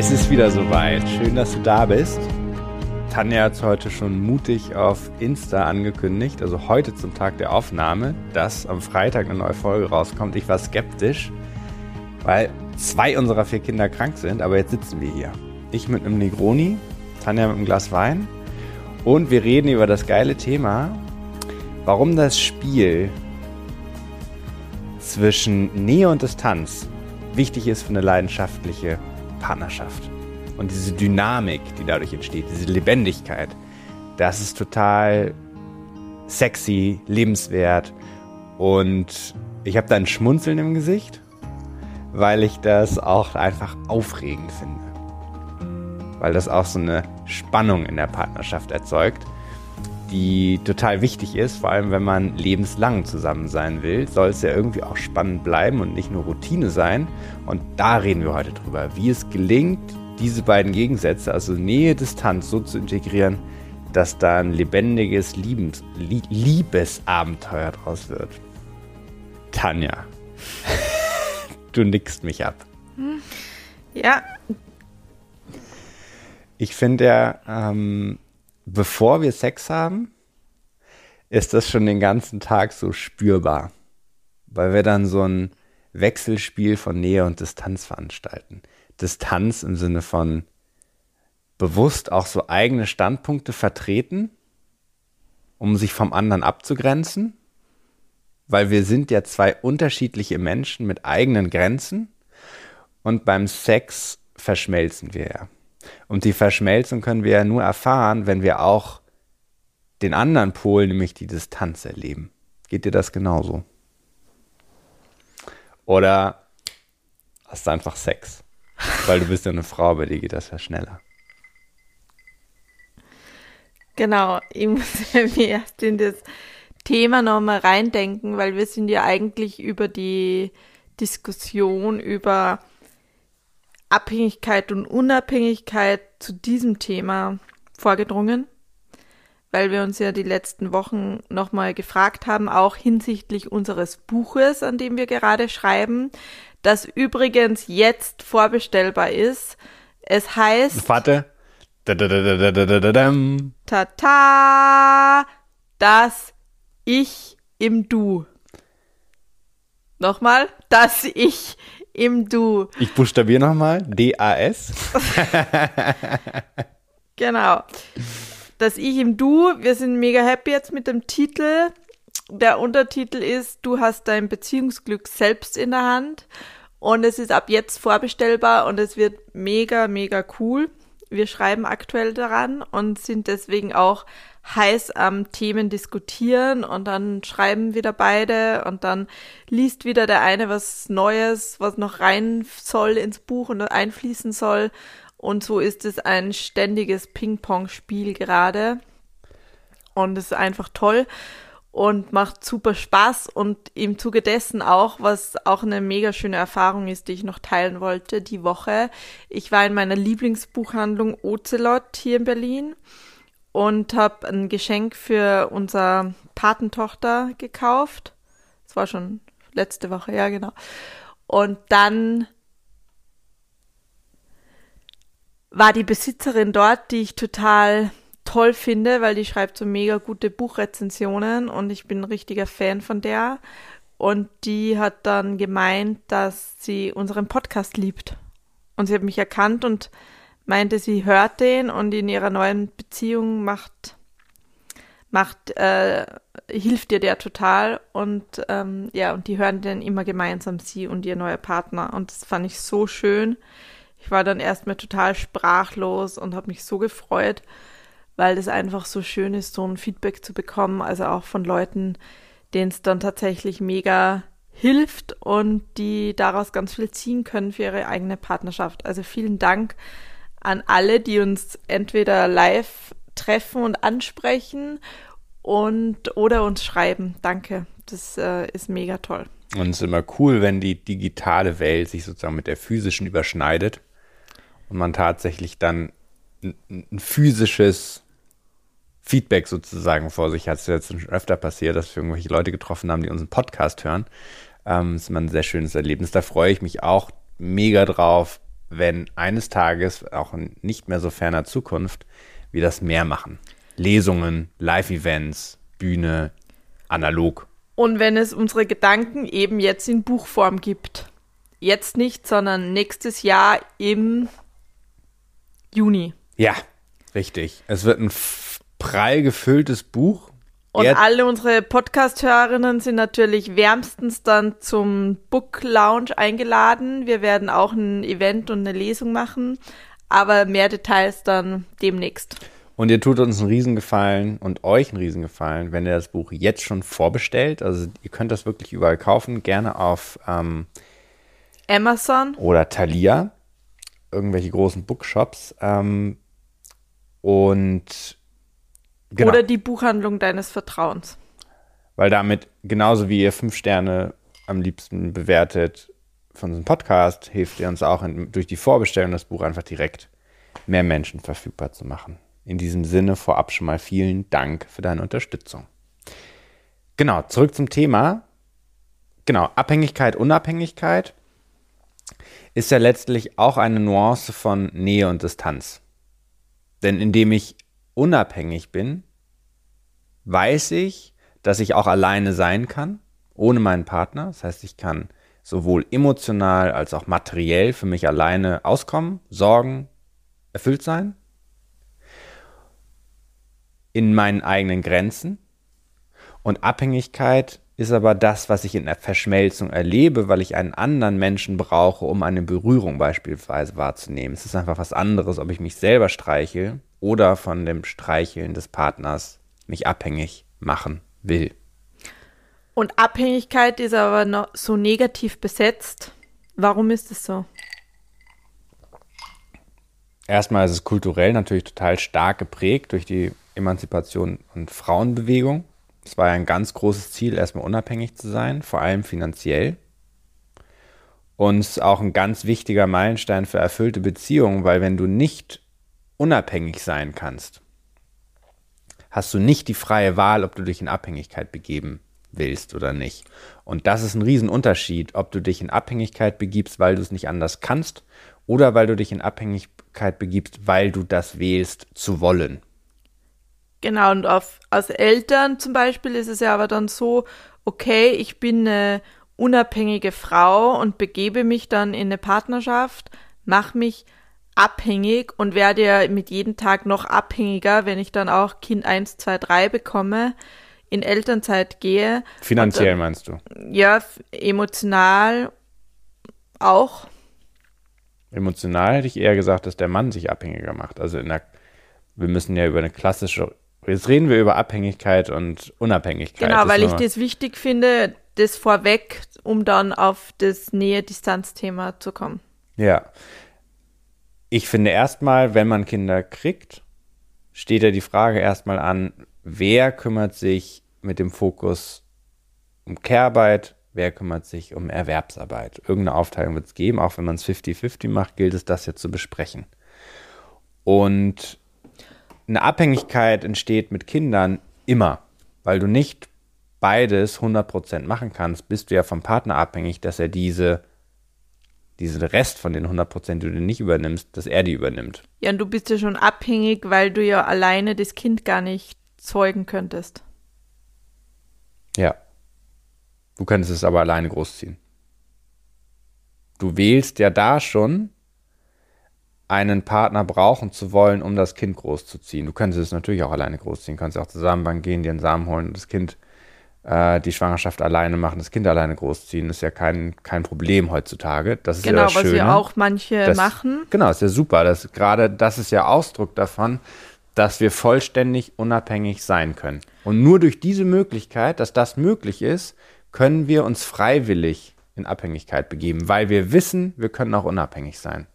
Es ist wieder soweit. Schön, dass du da bist. Tanja hat es heute schon mutig auf Insta angekündigt, also heute zum Tag der Aufnahme, dass am Freitag eine neue Folge rauskommt. Ich war skeptisch, weil zwei unserer vier Kinder krank sind, aber jetzt sitzen wir hier. Ich mit einem Negroni, Tanja mit einem Glas Wein und wir reden über das geile Thema, warum das Spiel zwischen Nähe und Distanz wichtig ist für eine leidenschaftliche Partnerschaft. Und diese Dynamik, die dadurch entsteht, diese Lebendigkeit, das ist total sexy, lebenswert. Und ich habe da ein Schmunzeln im Gesicht, weil ich das auch einfach aufregend finde. Weil das auch so eine Spannung in der Partnerschaft erzeugt, die total wichtig ist, vor allem wenn man lebenslang zusammen sein will, soll es ja irgendwie auch spannend bleiben und nicht nur Routine sein. Und da reden wir heute drüber, wie es gelingt, diese beiden Gegensätze, also Nähe, Distanz, so zu integrieren, dass da ein lebendiges Liebens Liebesabenteuer draus wird. Tanja, du nickst mich ab. Ja. Ich finde ja, ähm, bevor wir Sex haben, ist das schon den ganzen Tag so spürbar, weil wir dann so ein Wechselspiel von Nähe und Distanz veranstalten. Distanz im Sinne von bewusst auch so eigene Standpunkte vertreten, um sich vom anderen abzugrenzen, weil wir sind ja zwei unterschiedliche Menschen mit eigenen Grenzen und beim Sex verschmelzen wir ja. Und die Verschmelzung können wir ja nur erfahren, wenn wir auch den anderen Pol, nämlich die Distanz erleben. Geht dir das genauso? Oder hast du einfach Sex? Weil du bist ja eine Frau, bei dir geht das ja schneller. Genau, ich muss mir erst in das Thema nochmal reindenken, weil wir sind ja eigentlich über die Diskussion über Abhängigkeit und Unabhängigkeit zu diesem Thema vorgedrungen, weil wir uns ja die letzten Wochen nochmal gefragt haben, auch hinsichtlich unseres Buches, an dem wir gerade schreiben, das übrigens jetzt vorbestellbar ist. Es heißt. Warte. Tata, das Ich im Du. Nochmal, das Ich im Du. Ich buchstabiere nochmal. D-A-S. genau. Das Ich im Du. Wir sind mega happy jetzt mit dem Titel. Der Untertitel ist, du hast dein Beziehungsglück selbst in der Hand. Und es ist ab jetzt vorbestellbar und es wird mega, mega cool. Wir schreiben aktuell daran und sind deswegen auch heiß am Themen diskutieren und dann schreiben wieder beide und dann liest wieder der eine was Neues, was noch rein soll ins Buch und einfließen soll. Und so ist es ein ständiges Ping-Pong-Spiel gerade. Und es ist einfach toll und macht super Spaß und im Zuge dessen auch, was auch eine mega schöne Erfahrung ist, die ich noch teilen wollte, die Woche. Ich war in meiner Lieblingsbuchhandlung Ocelot hier in Berlin und habe ein Geschenk für unsere Patentochter gekauft. Das war schon letzte Woche, ja genau. Und dann war die Besitzerin dort, die ich total toll finde, weil die schreibt so mega gute Buchrezensionen und ich bin ein richtiger Fan von der. Und die hat dann gemeint, dass sie unseren Podcast liebt. Und sie hat mich erkannt und meinte, sie hört den und in ihrer neuen Beziehung macht, macht, äh, hilft ihr der total. Und ähm, ja, und die hören den immer gemeinsam, sie und ihr neuer Partner. Und das fand ich so schön. Ich war dann erstmal total sprachlos und habe mich so gefreut weil das einfach so schön ist, so ein Feedback zu bekommen, also auch von Leuten, denen es dann tatsächlich mega hilft und die daraus ganz viel ziehen können für ihre eigene Partnerschaft. Also vielen Dank an alle, die uns entweder live treffen und ansprechen und oder uns schreiben. Danke. Das äh, ist mega toll. Und es ist immer cool, wenn die digitale Welt sich sozusagen mit der physischen überschneidet und man tatsächlich dann ein, ein physisches Feedback sozusagen vor sich hat. Es jetzt schon öfter passiert, dass wir irgendwelche Leute getroffen haben, die unseren Podcast hören. Ähm, das ist immer ein sehr schönes Erlebnis. Da freue ich mich auch mega drauf, wenn eines Tages, auch in nicht mehr so ferner Zukunft, wir das mehr machen. Lesungen, Live-Events, Bühne, analog. Und wenn es unsere Gedanken eben jetzt in Buchform gibt. Jetzt nicht, sondern nächstes Jahr im Juni. Ja, richtig. Es wird ein prall gefülltes Buch. Und Jetzt. alle unsere Podcast-Hörerinnen sind natürlich wärmstens dann zum Book Lounge eingeladen. Wir werden auch ein Event und eine Lesung machen, aber mehr Details dann demnächst. Und ihr tut uns einen Riesengefallen und euch einen Riesengefallen, wenn ihr das Buch jetzt schon vorbestellt. Also ihr könnt das wirklich überall kaufen, gerne auf ähm, Amazon oder Thalia, irgendwelche großen Bookshops. Ähm, und genau. Oder die Buchhandlung deines Vertrauens. Weil damit, genauso wie ihr fünf Sterne am liebsten bewertet von unserem Podcast, hilft ihr uns auch in, durch die Vorbestellung das Buch einfach direkt mehr Menschen verfügbar zu machen. In diesem Sinne vorab schon mal vielen Dank für deine Unterstützung. Genau, zurück zum Thema. Genau, Abhängigkeit, Unabhängigkeit ist ja letztlich auch eine Nuance von Nähe und Distanz. Denn indem ich unabhängig bin, weiß ich, dass ich auch alleine sein kann, ohne meinen Partner. Das heißt, ich kann sowohl emotional als auch materiell für mich alleine auskommen, sorgen, erfüllt sein in meinen eigenen Grenzen. Und Abhängigkeit ist aber das, was ich in der Verschmelzung erlebe, weil ich einen anderen Menschen brauche, um eine Berührung beispielsweise wahrzunehmen. Es ist einfach was anderes, ob ich mich selber streiche oder von dem Streicheln des Partners mich abhängig machen will. Und Abhängigkeit ist aber noch so negativ besetzt. Warum ist es so? Erstmal ist es kulturell natürlich total stark geprägt durch die Emanzipation und Frauenbewegung. Es war ja ein ganz großes Ziel, erstmal unabhängig zu sein, vor allem finanziell. Und auch ein ganz wichtiger Meilenstein für erfüllte Beziehungen, weil wenn du nicht unabhängig sein kannst, hast du nicht die freie Wahl, ob du dich in Abhängigkeit begeben willst oder nicht. Und das ist ein Riesenunterschied, ob du dich in Abhängigkeit begibst, weil du es nicht anders kannst, oder weil du dich in Abhängigkeit begibst, weil du das wählst zu wollen. Genau, und auf, als Eltern zum Beispiel ist es ja aber dann so, okay, ich bin eine unabhängige Frau und begebe mich dann in eine Partnerschaft, mache mich abhängig und werde ja mit jedem Tag noch abhängiger, wenn ich dann auch Kind 1, 2, 3 bekomme, in Elternzeit gehe. Finanziell dann, meinst du? Ja, emotional auch. Emotional hätte ich eher gesagt, dass der Mann sich abhängiger macht. Also in der, wir müssen ja über eine klassische Jetzt reden wir über Abhängigkeit und Unabhängigkeit. Genau, weil ich das wichtig finde, das vorweg, um dann auf das Nähe-Distanz-Thema zu kommen. Ja. Ich finde erstmal, wenn man Kinder kriegt, steht ja die Frage erstmal an, wer kümmert sich mit dem Fokus um Care-Arbeit, wer kümmert sich um Erwerbsarbeit. Irgendeine Aufteilung wird es geben, auch wenn man es 50-50 macht, gilt es, das jetzt zu besprechen. Und eine Abhängigkeit entsteht mit Kindern immer, weil du nicht beides 100% machen kannst, bist du ja vom Partner abhängig, dass er diese diesen Rest von den 100%, die du nicht übernimmst, dass er die übernimmt. Ja, und du bist ja schon abhängig, weil du ja alleine das Kind gar nicht zeugen könntest. Ja. Du könntest es aber alleine großziehen. Du wählst ja da schon einen Partner brauchen zu wollen, um das Kind großzuziehen. Du könntest es natürlich auch alleine großziehen, du kannst auch zusammen gehen, dir einen Samen holen und das Kind, äh, die Schwangerschaft alleine machen, das Kind alleine großziehen. Ist ja kein, kein Problem heutzutage. Das ist genau, ja das was ja auch manche das, machen. Genau, ist ja super. Das, gerade das ist ja Ausdruck davon, dass wir vollständig unabhängig sein können. Und nur durch diese Möglichkeit, dass das möglich ist, können wir uns freiwillig in Abhängigkeit begeben, weil wir wissen, wir können auch unabhängig sein.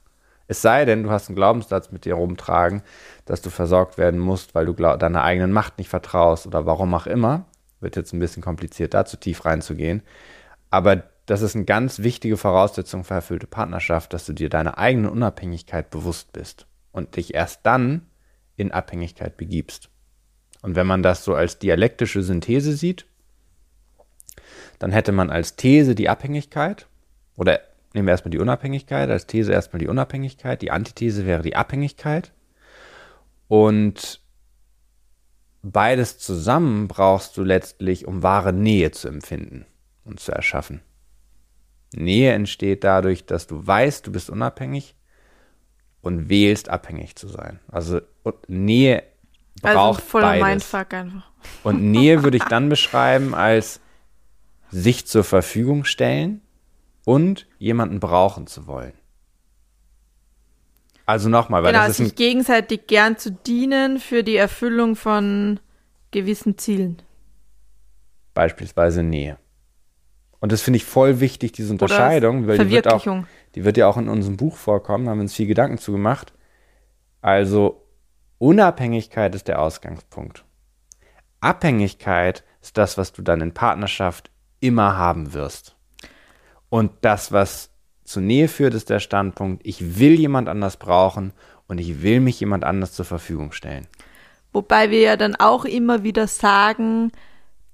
Es sei denn, du hast einen Glaubenssatz mit dir rumtragen, dass du versorgt werden musst, weil du deiner eigenen Macht nicht vertraust oder warum auch immer. Wird jetzt ein bisschen kompliziert, da zu tief reinzugehen. Aber das ist eine ganz wichtige Voraussetzung für erfüllte Partnerschaft, dass du dir deiner eigenen Unabhängigkeit bewusst bist und dich erst dann in Abhängigkeit begibst. Und wenn man das so als dialektische Synthese sieht, dann hätte man als These die Abhängigkeit oder nehmen wir erstmal die Unabhängigkeit, als These erstmal die Unabhängigkeit, die Antithese wäre die Abhängigkeit. Und beides zusammen brauchst du letztlich, um wahre Nähe zu empfinden und zu erschaffen. Nähe entsteht dadurch, dass du weißt, du bist unabhängig und wählst, abhängig zu sein. Also Nähe also braucht also voller beides. Mindfuck einfach. Und Nähe würde ich dann beschreiben als sich zur Verfügung stellen und jemanden brauchen zu wollen. Also nochmal, weil genau, das ist sich gegenseitig gern zu dienen für die Erfüllung von gewissen Zielen. Beispielsweise Nähe. Und das finde ich voll wichtig, diese Unterscheidung, weil die wird, auch, die wird ja auch in unserem Buch vorkommen, haben wir uns viel Gedanken zugemacht. Also Unabhängigkeit ist der Ausgangspunkt. Abhängigkeit ist das, was du dann in Partnerschaft immer haben wirst. Und das, was zur Nähe führt, ist der Standpunkt, ich will jemand anders brauchen und ich will mich jemand anders zur Verfügung stellen. Wobei wir ja dann auch immer wieder sagen,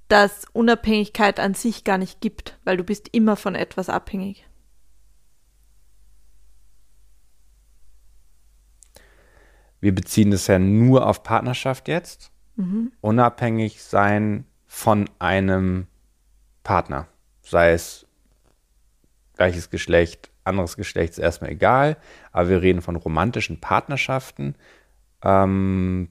dass Unabhängigkeit an sich gar nicht gibt, weil du bist immer von etwas abhängig. Wir beziehen das ja nur auf Partnerschaft jetzt. Mhm. Unabhängig sein von einem Partner. Sei es gleiches Geschlecht, anderes Geschlecht ist erstmal egal, aber wir reden von romantischen Partnerschaften, ähm,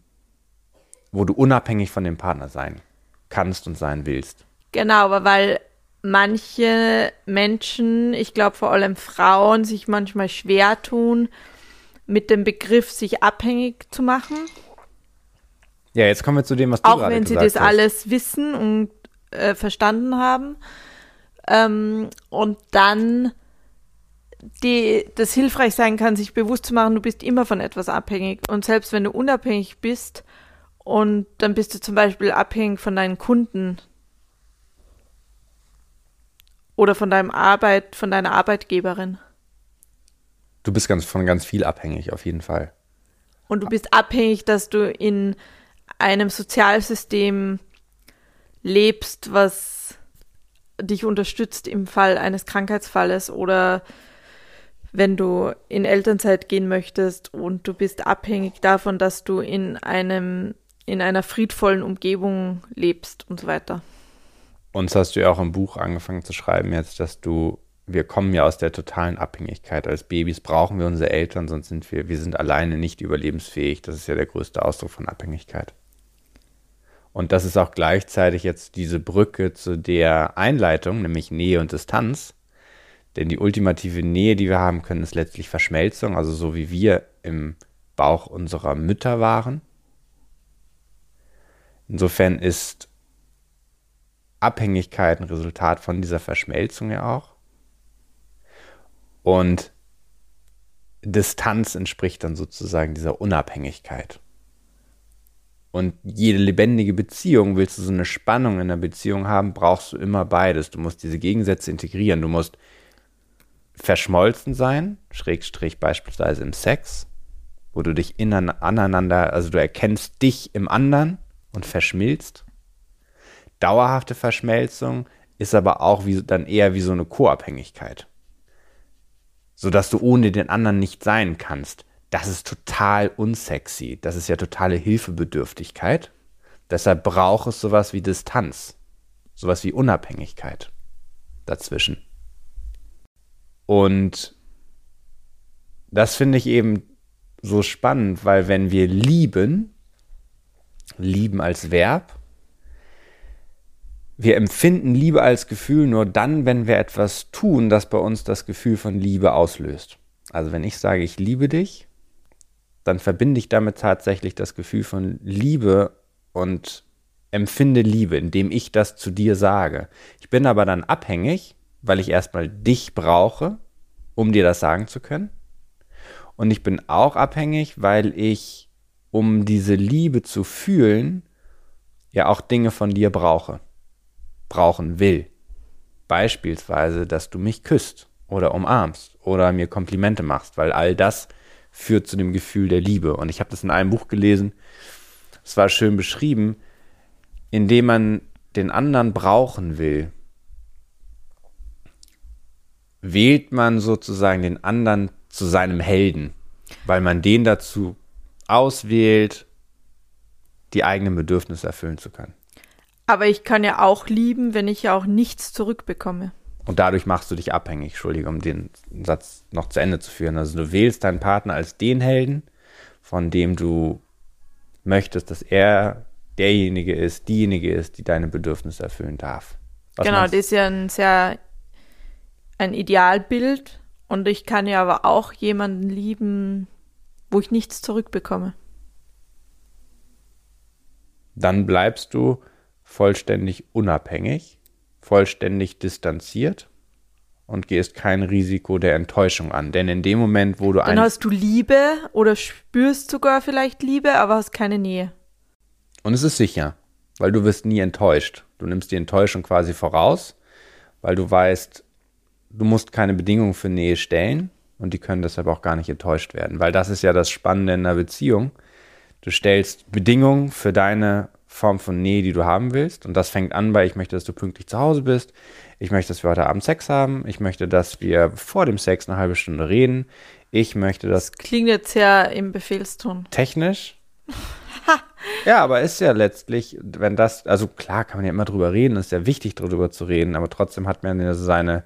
wo du unabhängig von dem Partner sein kannst und sein willst. Genau, aber weil manche Menschen, ich glaube vor allem Frauen, sich manchmal schwer tun, mit dem Begriff sich abhängig zu machen. Ja, jetzt kommen wir zu dem, was du Auch wenn sie das hast. alles wissen und äh, verstanden haben. Ähm, und dann die, das hilfreich sein kann, sich bewusst zu machen, du bist immer von etwas abhängig. Und selbst wenn du unabhängig bist und dann bist du zum Beispiel abhängig von deinen Kunden oder von deinem Arbeit, von deiner Arbeitgeberin. Du bist ganz von ganz viel abhängig, auf jeden Fall. Und du bist abhängig, dass du in einem Sozialsystem lebst, was dich unterstützt im Fall eines Krankheitsfalles oder wenn du in Elternzeit gehen möchtest und du bist abhängig davon, dass du in einem in einer friedvollen Umgebung lebst und so weiter. Uns hast du ja auch im Buch angefangen zu schreiben jetzt, dass du wir kommen ja aus der totalen Abhängigkeit. Als Babys brauchen wir unsere Eltern, sonst sind wir, wir sind alleine nicht überlebensfähig. Das ist ja der größte Ausdruck von Abhängigkeit. Und das ist auch gleichzeitig jetzt diese Brücke zu der Einleitung, nämlich Nähe und Distanz. Denn die ultimative Nähe, die wir haben können, ist letztlich Verschmelzung, also so wie wir im Bauch unserer Mütter waren. Insofern ist Abhängigkeit ein Resultat von dieser Verschmelzung ja auch. Und Distanz entspricht dann sozusagen dieser Unabhängigkeit. Und jede lebendige Beziehung, willst du so eine Spannung in der Beziehung haben, brauchst du immer beides. Du musst diese Gegensätze integrieren. Du musst verschmolzen sein, Schrägstrich beispielsweise im Sex, wo du dich aneinander, also du erkennst dich im anderen und verschmilzt. Dauerhafte Verschmelzung ist aber auch wie, dann eher wie so eine Co-Abhängigkeit sodass du ohne den anderen nicht sein kannst. Das ist total unsexy. Das ist ja totale Hilfebedürftigkeit. Deshalb braucht es sowas wie Distanz, sowas wie Unabhängigkeit dazwischen. Und das finde ich eben so spannend, weil wenn wir lieben, lieben als Verb, wir empfinden Liebe als Gefühl nur dann, wenn wir etwas tun, das bei uns das Gefühl von Liebe auslöst. Also wenn ich sage, ich liebe dich, dann verbinde ich damit tatsächlich das Gefühl von Liebe und empfinde Liebe, indem ich das zu dir sage. Ich bin aber dann abhängig, weil ich erstmal dich brauche, um dir das sagen zu können. Und ich bin auch abhängig, weil ich, um diese Liebe zu fühlen, ja auch Dinge von dir brauche brauchen will. Beispielsweise, dass du mich küsst oder umarmst oder mir Komplimente machst, weil all das führt zu dem Gefühl der Liebe. Und ich habe das in einem Buch gelesen, es war schön beschrieben, indem man den anderen brauchen will, wählt man sozusagen den anderen zu seinem Helden, weil man den dazu auswählt, die eigenen Bedürfnisse erfüllen zu können. Aber ich kann ja auch lieben, wenn ich ja auch nichts zurückbekomme. Und dadurch machst du dich abhängig, Entschuldige, um den Satz noch zu Ende zu führen. Also du wählst deinen Partner als den Helden, von dem du möchtest, dass er derjenige ist, diejenige ist, die deine Bedürfnisse erfüllen darf. Was genau, das ist ja ein sehr ein Idealbild und ich kann ja aber auch jemanden lieben, wo ich nichts zurückbekomme. Dann bleibst du vollständig unabhängig, vollständig distanziert und gehst kein Risiko der Enttäuschung an. Denn in dem Moment, wo du Dann hast du Liebe oder spürst sogar vielleicht Liebe, aber hast keine Nähe. Und es ist sicher, weil du wirst nie enttäuscht. Du nimmst die Enttäuschung quasi voraus, weil du weißt, du musst keine Bedingungen für Nähe stellen und die können deshalb auch gar nicht enttäuscht werden, weil das ist ja das Spannende in einer Beziehung. Du stellst Bedingungen für deine Form von Nähe, die du haben willst und das fängt an bei, ich möchte, dass du pünktlich zu Hause bist, ich möchte, dass wir heute Abend Sex haben, ich möchte, dass wir vor dem Sex eine halbe Stunde reden, ich möchte, dass... Das klingt jetzt sehr im Befehlston. Technisch? ja, aber ist ja letztlich, wenn das, also klar kann man ja immer drüber reden, ist ja wichtig drüber zu reden, aber trotzdem hat man ja seine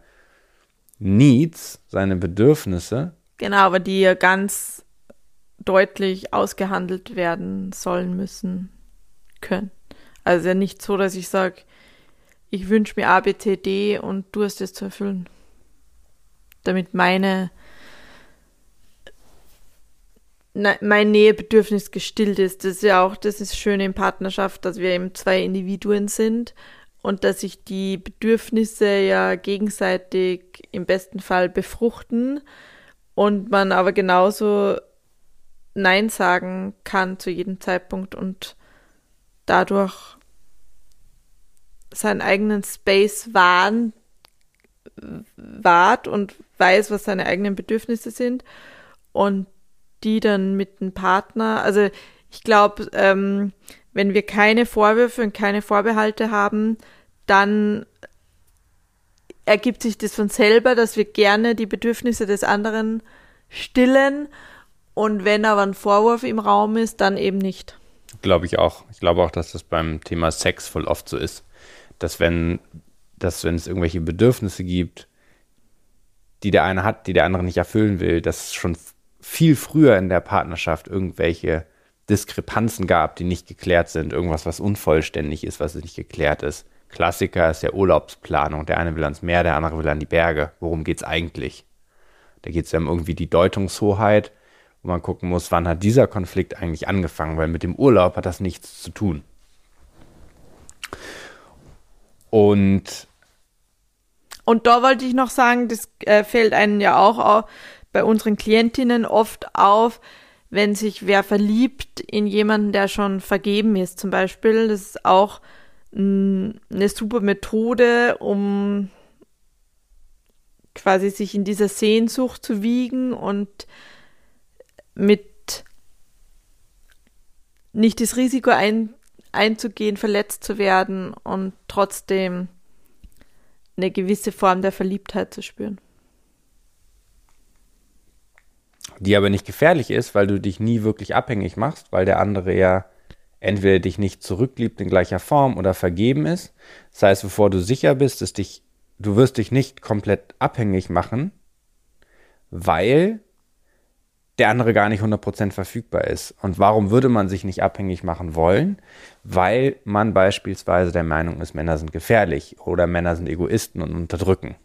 Needs, seine Bedürfnisse. Genau, aber die ja ganz deutlich ausgehandelt werden sollen müssen können. Also ja nicht so, dass ich sage, ich wünsche mir A, B, C, D und du hast es zu erfüllen. Damit meine mein Nähebedürfnis gestillt ist. Das ist ja auch, das ist schön in Partnerschaft, dass wir eben zwei Individuen sind und dass sich die Bedürfnisse ja gegenseitig im besten Fall befruchten und man aber genauso Nein sagen kann zu jedem Zeitpunkt und dadurch seinen eigenen Space wahren, wahrt und weiß, was seine eigenen Bedürfnisse sind und die dann mit dem Partner, also ich glaube, ähm, wenn wir keine Vorwürfe und keine Vorbehalte haben, dann ergibt sich das von selber, dass wir gerne die Bedürfnisse des anderen stillen und wenn aber ein Vorwurf im Raum ist, dann eben nicht. Glaube ich auch. Ich glaube auch, dass das beim Thema Sex voll oft so ist, dass wenn, dass wenn es irgendwelche Bedürfnisse gibt, die der eine hat, die der andere nicht erfüllen will, dass es schon viel früher in der Partnerschaft irgendwelche Diskrepanzen gab, die nicht geklärt sind, irgendwas, was unvollständig ist, was nicht geklärt ist. Klassiker ist ja Urlaubsplanung. Der eine will ans Meer, der andere will an die Berge. Worum geht es eigentlich? Da geht es ja um irgendwie die Deutungshoheit, wo man gucken muss, wann hat dieser Konflikt eigentlich angefangen, weil mit dem Urlaub hat das nichts zu tun. Und und da wollte ich noch sagen, das äh, fällt einem ja auch auf, bei unseren Klientinnen oft auf, wenn sich wer verliebt in jemanden, der schon vergeben ist, zum Beispiel. Das ist auch eine super Methode, um quasi sich in dieser Sehnsucht zu wiegen und mit nicht das Risiko ein, einzugehen, verletzt zu werden und trotzdem eine gewisse Form der Verliebtheit zu spüren. Die aber nicht gefährlich ist, weil du dich nie wirklich abhängig machst, weil der andere ja entweder dich nicht zurückliebt in gleicher Form oder vergeben ist. Das heißt, bevor du sicher bist, dass dich, du wirst dich nicht komplett abhängig machen, weil der andere gar nicht 100% verfügbar ist. Und warum würde man sich nicht abhängig machen wollen? Weil man beispielsweise der Meinung ist, Männer sind gefährlich oder Männer sind Egoisten und unterdrücken.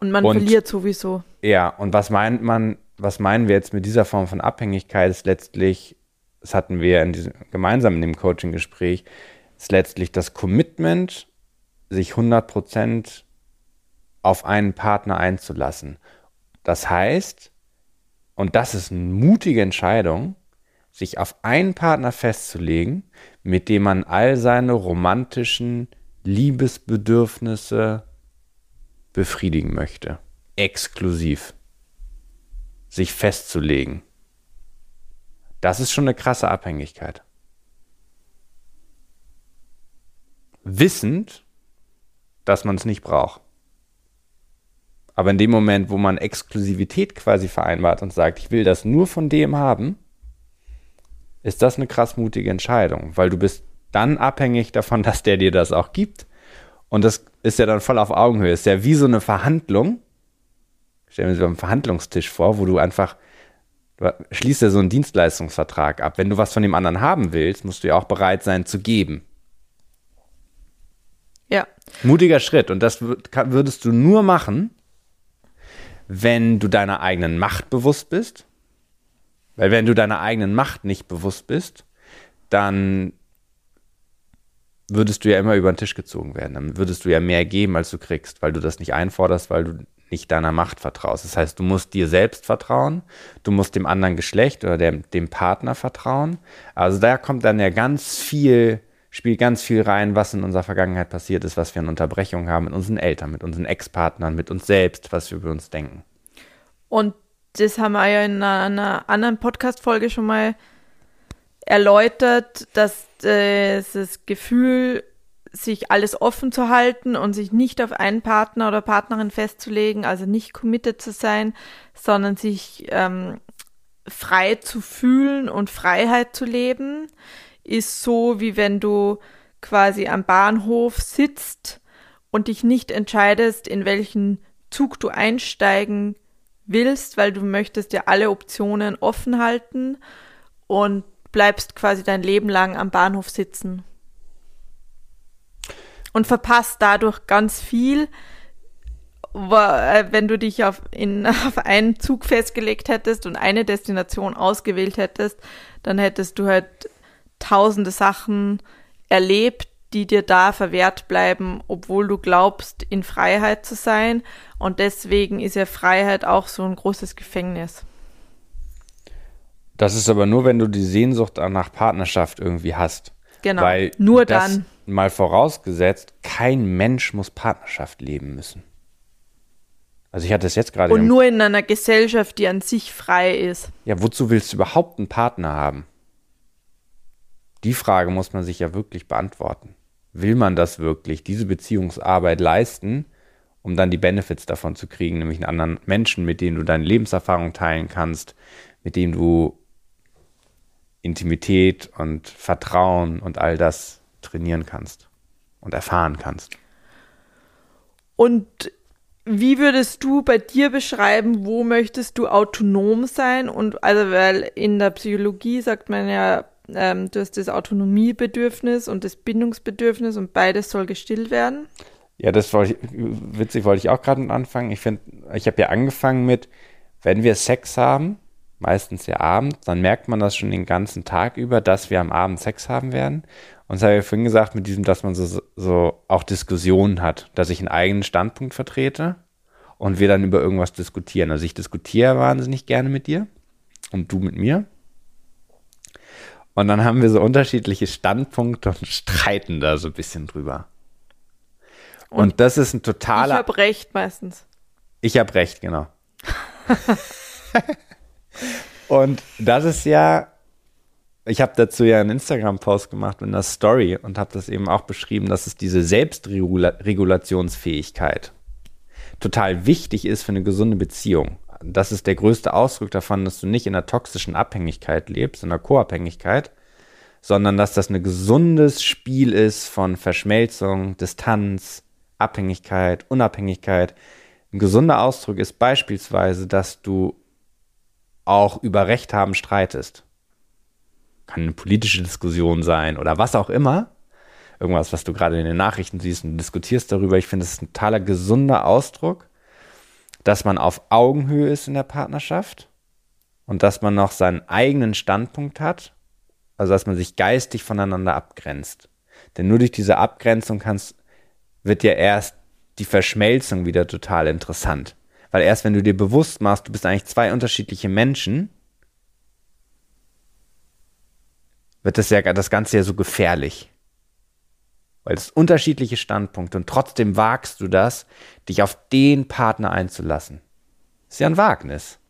Und man und, verliert sowieso. Ja, und was meint man, was meinen wir jetzt mit dieser Form von Abhängigkeit ist letztlich das hatten wir in diesem, gemeinsam in dem Coaching-Gespräch, ist letztlich das Commitment, sich 100% auf einen Partner einzulassen. Das heißt, und das ist eine mutige Entscheidung, sich auf einen Partner festzulegen, mit dem man all seine romantischen Liebesbedürfnisse befriedigen möchte. Exklusiv. Sich festzulegen. Das ist schon eine krasse Abhängigkeit. Wissend, dass man es nicht braucht. Aber in dem Moment, wo man Exklusivität quasi vereinbart und sagt, ich will das nur von dem haben, ist das eine krass mutige Entscheidung, weil du bist dann abhängig davon, dass der dir das auch gibt. Und das ist ja dann voll auf Augenhöhe. Ist ja wie so eine Verhandlung. Stell dir so einen Verhandlungstisch vor, wo du einfach, du schließt ja so einen Dienstleistungsvertrag ab. Wenn du was von dem anderen haben willst, musst du ja auch bereit sein zu geben. Ja. Mutiger Schritt. Und das würdest du nur machen, wenn du deiner eigenen Macht bewusst bist. Weil wenn du deiner eigenen Macht nicht bewusst bist, dann würdest du ja immer über den Tisch gezogen werden. Dann würdest du ja mehr geben, als du kriegst, weil du das nicht einforderst, weil du nicht deiner Macht vertraust. Das heißt, du musst dir selbst vertrauen, du musst dem anderen Geschlecht oder dem, dem Partner vertrauen. Also da kommt dann ja ganz viel, spielt ganz viel rein, was in unserer Vergangenheit passiert ist, was wir an Unterbrechungen haben mit unseren Eltern, mit unseren Ex-Partnern, mit uns selbst, was wir über uns denken. Und das haben wir ja in einer, anderen Podcast-Folge schon mal erläutert, dass äh, das Gefühl, sich alles offen zu halten und sich nicht auf einen Partner oder Partnerin festzulegen, also nicht committed zu sein, sondern sich ähm, frei zu fühlen und Freiheit zu leben, ist so, wie wenn du quasi am Bahnhof sitzt und dich nicht entscheidest, in welchen Zug du einsteigen willst, weil du möchtest ja alle Optionen offen halten und bleibst quasi dein Leben lang am Bahnhof sitzen. Und verpasst dadurch ganz viel, äh, wenn du dich auf, in, auf einen Zug festgelegt hättest und eine Destination ausgewählt hättest, dann hättest du halt tausende Sachen erlebt, die dir da verwehrt bleiben, obwohl du glaubst, in Freiheit zu sein. Und deswegen ist ja Freiheit auch so ein großes Gefängnis. Das ist aber nur, wenn du die Sehnsucht nach Partnerschaft irgendwie hast. Genau. Weil nur dann. Mal vorausgesetzt, kein Mensch muss Partnerschaft leben müssen. Also ich hatte es jetzt gerade. Und nur in einer Gesellschaft, die an sich frei ist. Ja, wozu willst du überhaupt einen Partner haben? Die Frage muss man sich ja wirklich beantworten. Will man das wirklich, diese Beziehungsarbeit leisten, um dann die Benefits davon zu kriegen, nämlich einen anderen Menschen, mit dem du deine Lebenserfahrung teilen kannst, mit dem du Intimität und Vertrauen und all das trainieren kannst und erfahren kannst. Und wie würdest du bei dir beschreiben, wo möchtest du autonom sein? Und also, weil in der Psychologie sagt man ja, ähm, du hast das Autonomiebedürfnis und das Bindungsbedürfnis und beides soll gestillt werden. Ja, das wollte ich, witzig wollte ich auch gerade anfangen. Ich finde, ich habe ja angefangen mit, wenn wir Sex haben, meistens ja abends, dann merkt man das schon den ganzen Tag über, dass wir am Abend Sex haben werden. Und das habe ich vorhin gesagt, mit diesem, dass man so, so auch Diskussionen hat, dass ich einen eigenen Standpunkt vertrete und wir dann über irgendwas diskutieren. Also ich diskutiere wahnsinnig gerne mit dir und du mit mir. Und dann haben wir so unterschiedliche Standpunkte und streiten da so ein bisschen drüber. Und, und das ist ein totaler. Ich habe recht meistens. Ich habe recht, genau. Und das ist ja, ich habe dazu ja einen Instagram-Post gemacht mit einer Story und habe das eben auch beschrieben, dass es diese Selbstregulationsfähigkeit total wichtig ist für eine gesunde Beziehung. Das ist der größte Ausdruck davon, dass du nicht in einer toxischen Abhängigkeit lebst, in einer Co-Abhängigkeit, sondern dass das ein gesundes Spiel ist von Verschmelzung, Distanz, Abhängigkeit, Unabhängigkeit. Ein gesunder Ausdruck ist beispielsweise, dass du auch über Recht haben streitest. Kann eine politische Diskussion sein oder was auch immer. Irgendwas, was du gerade in den Nachrichten siehst und diskutierst darüber. Ich finde, es ist ein totaler gesunder Ausdruck, dass man auf Augenhöhe ist in der Partnerschaft und dass man noch seinen eigenen Standpunkt hat. Also, dass man sich geistig voneinander abgrenzt. Denn nur durch diese Abgrenzung kannst, wird ja erst die Verschmelzung wieder total interessant. Weil erst wenn du dir bewusst machst, du bist eigentlich zwei unterschiedliche Menschen, wird das ja das Ganze ja so gefährlich. Weil es unterschiedliche Standpunkte und trotzdem wagst du das, dich auf den Partner einzulassen. Das ist ja ein Wagnis.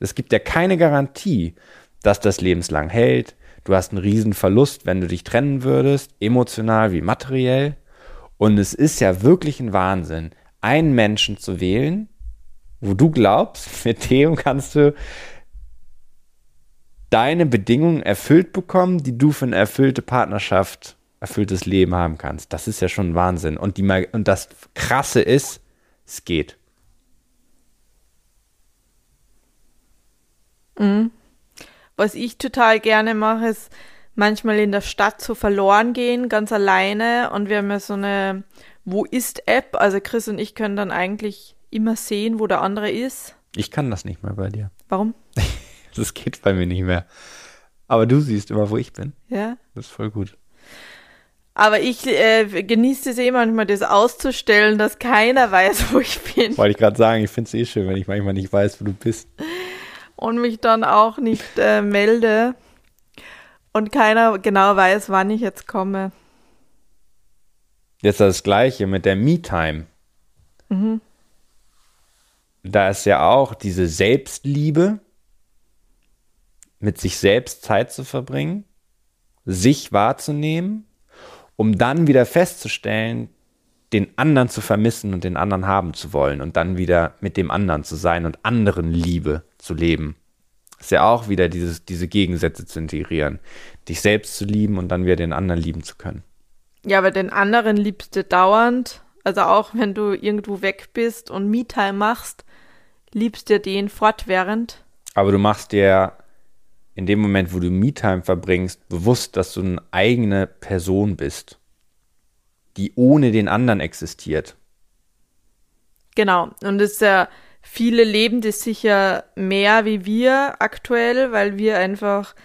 Es gibt ja keine Garantie, dass das lebenslang hält. Du hast einen riesen Verlust, wenn du dich trennen würdest, emotional wie materiell. Und es ist ja wirklich ein Wahnsinn, einen Menschen zu wählen, wo du glaubst, mit dem kannst du deine Bedingungen erfüllt bekommen, die du für eine erfüllte Partnerschaft, erfülltes Leben haben kannst. Das ist ja schon Wahnsinn. Und, die, und das Krasse ist, es geht. Mhm. Was ich total gerne mache, ist manchmal in der Stadt so verloren gehen, ganz alleine. Und wir haben ja so eine Wo ist App. Also Chris und ich können dann eigentlich immer sehen, wo der andere ist. Ich kann das nicht mehr bei dir. Warum? das geht bei mir nicht mehr. Aber du siehst immer, wo ich bin. Ja. Das ist voll gut. Aber ich äh, genieße es eh manchmal, das auszustellen, dass keiner weiß, wo ich bin. Wollte ich gerade sagen, ich finde es eh schön, wenn ich manchmal nicht weiß, wo du bist und mich dann auch nicht äh, melde und keiner genau weiß, wann ich jetzt komme. Jetzt das gleiche mit der Me-Time. Mhm. Da ist ja auch diese Selbstliebe, mit sich selbst Zeit zu verbringen, sich wahrzunehmen, um dann wieder festzustellen, den anderen zu vermissen und den anderen haben zu wollen und dann wieder mit dem anderen zu sein und anderen Liebe zu leben. Ist ja auch wieder dieses, diese Gegensätze zu integrieren. Dich selbst zu lieben und dann wieder den anderen lieben zu können. Ja, aber den anderen liebst du dauernd. Also auch wenn du irgendwo weg bist und Me-Time machst, liebst du den fortwährend. Aber du machst dir in dem Moment, wo du Me-Time verbringst, bewusst, dass du eine eigene Person bist, die ohne den anderen existiert. Genau. Und es ist ja Viele leben das sicher mehr wie wir aktuell, weil wir einfach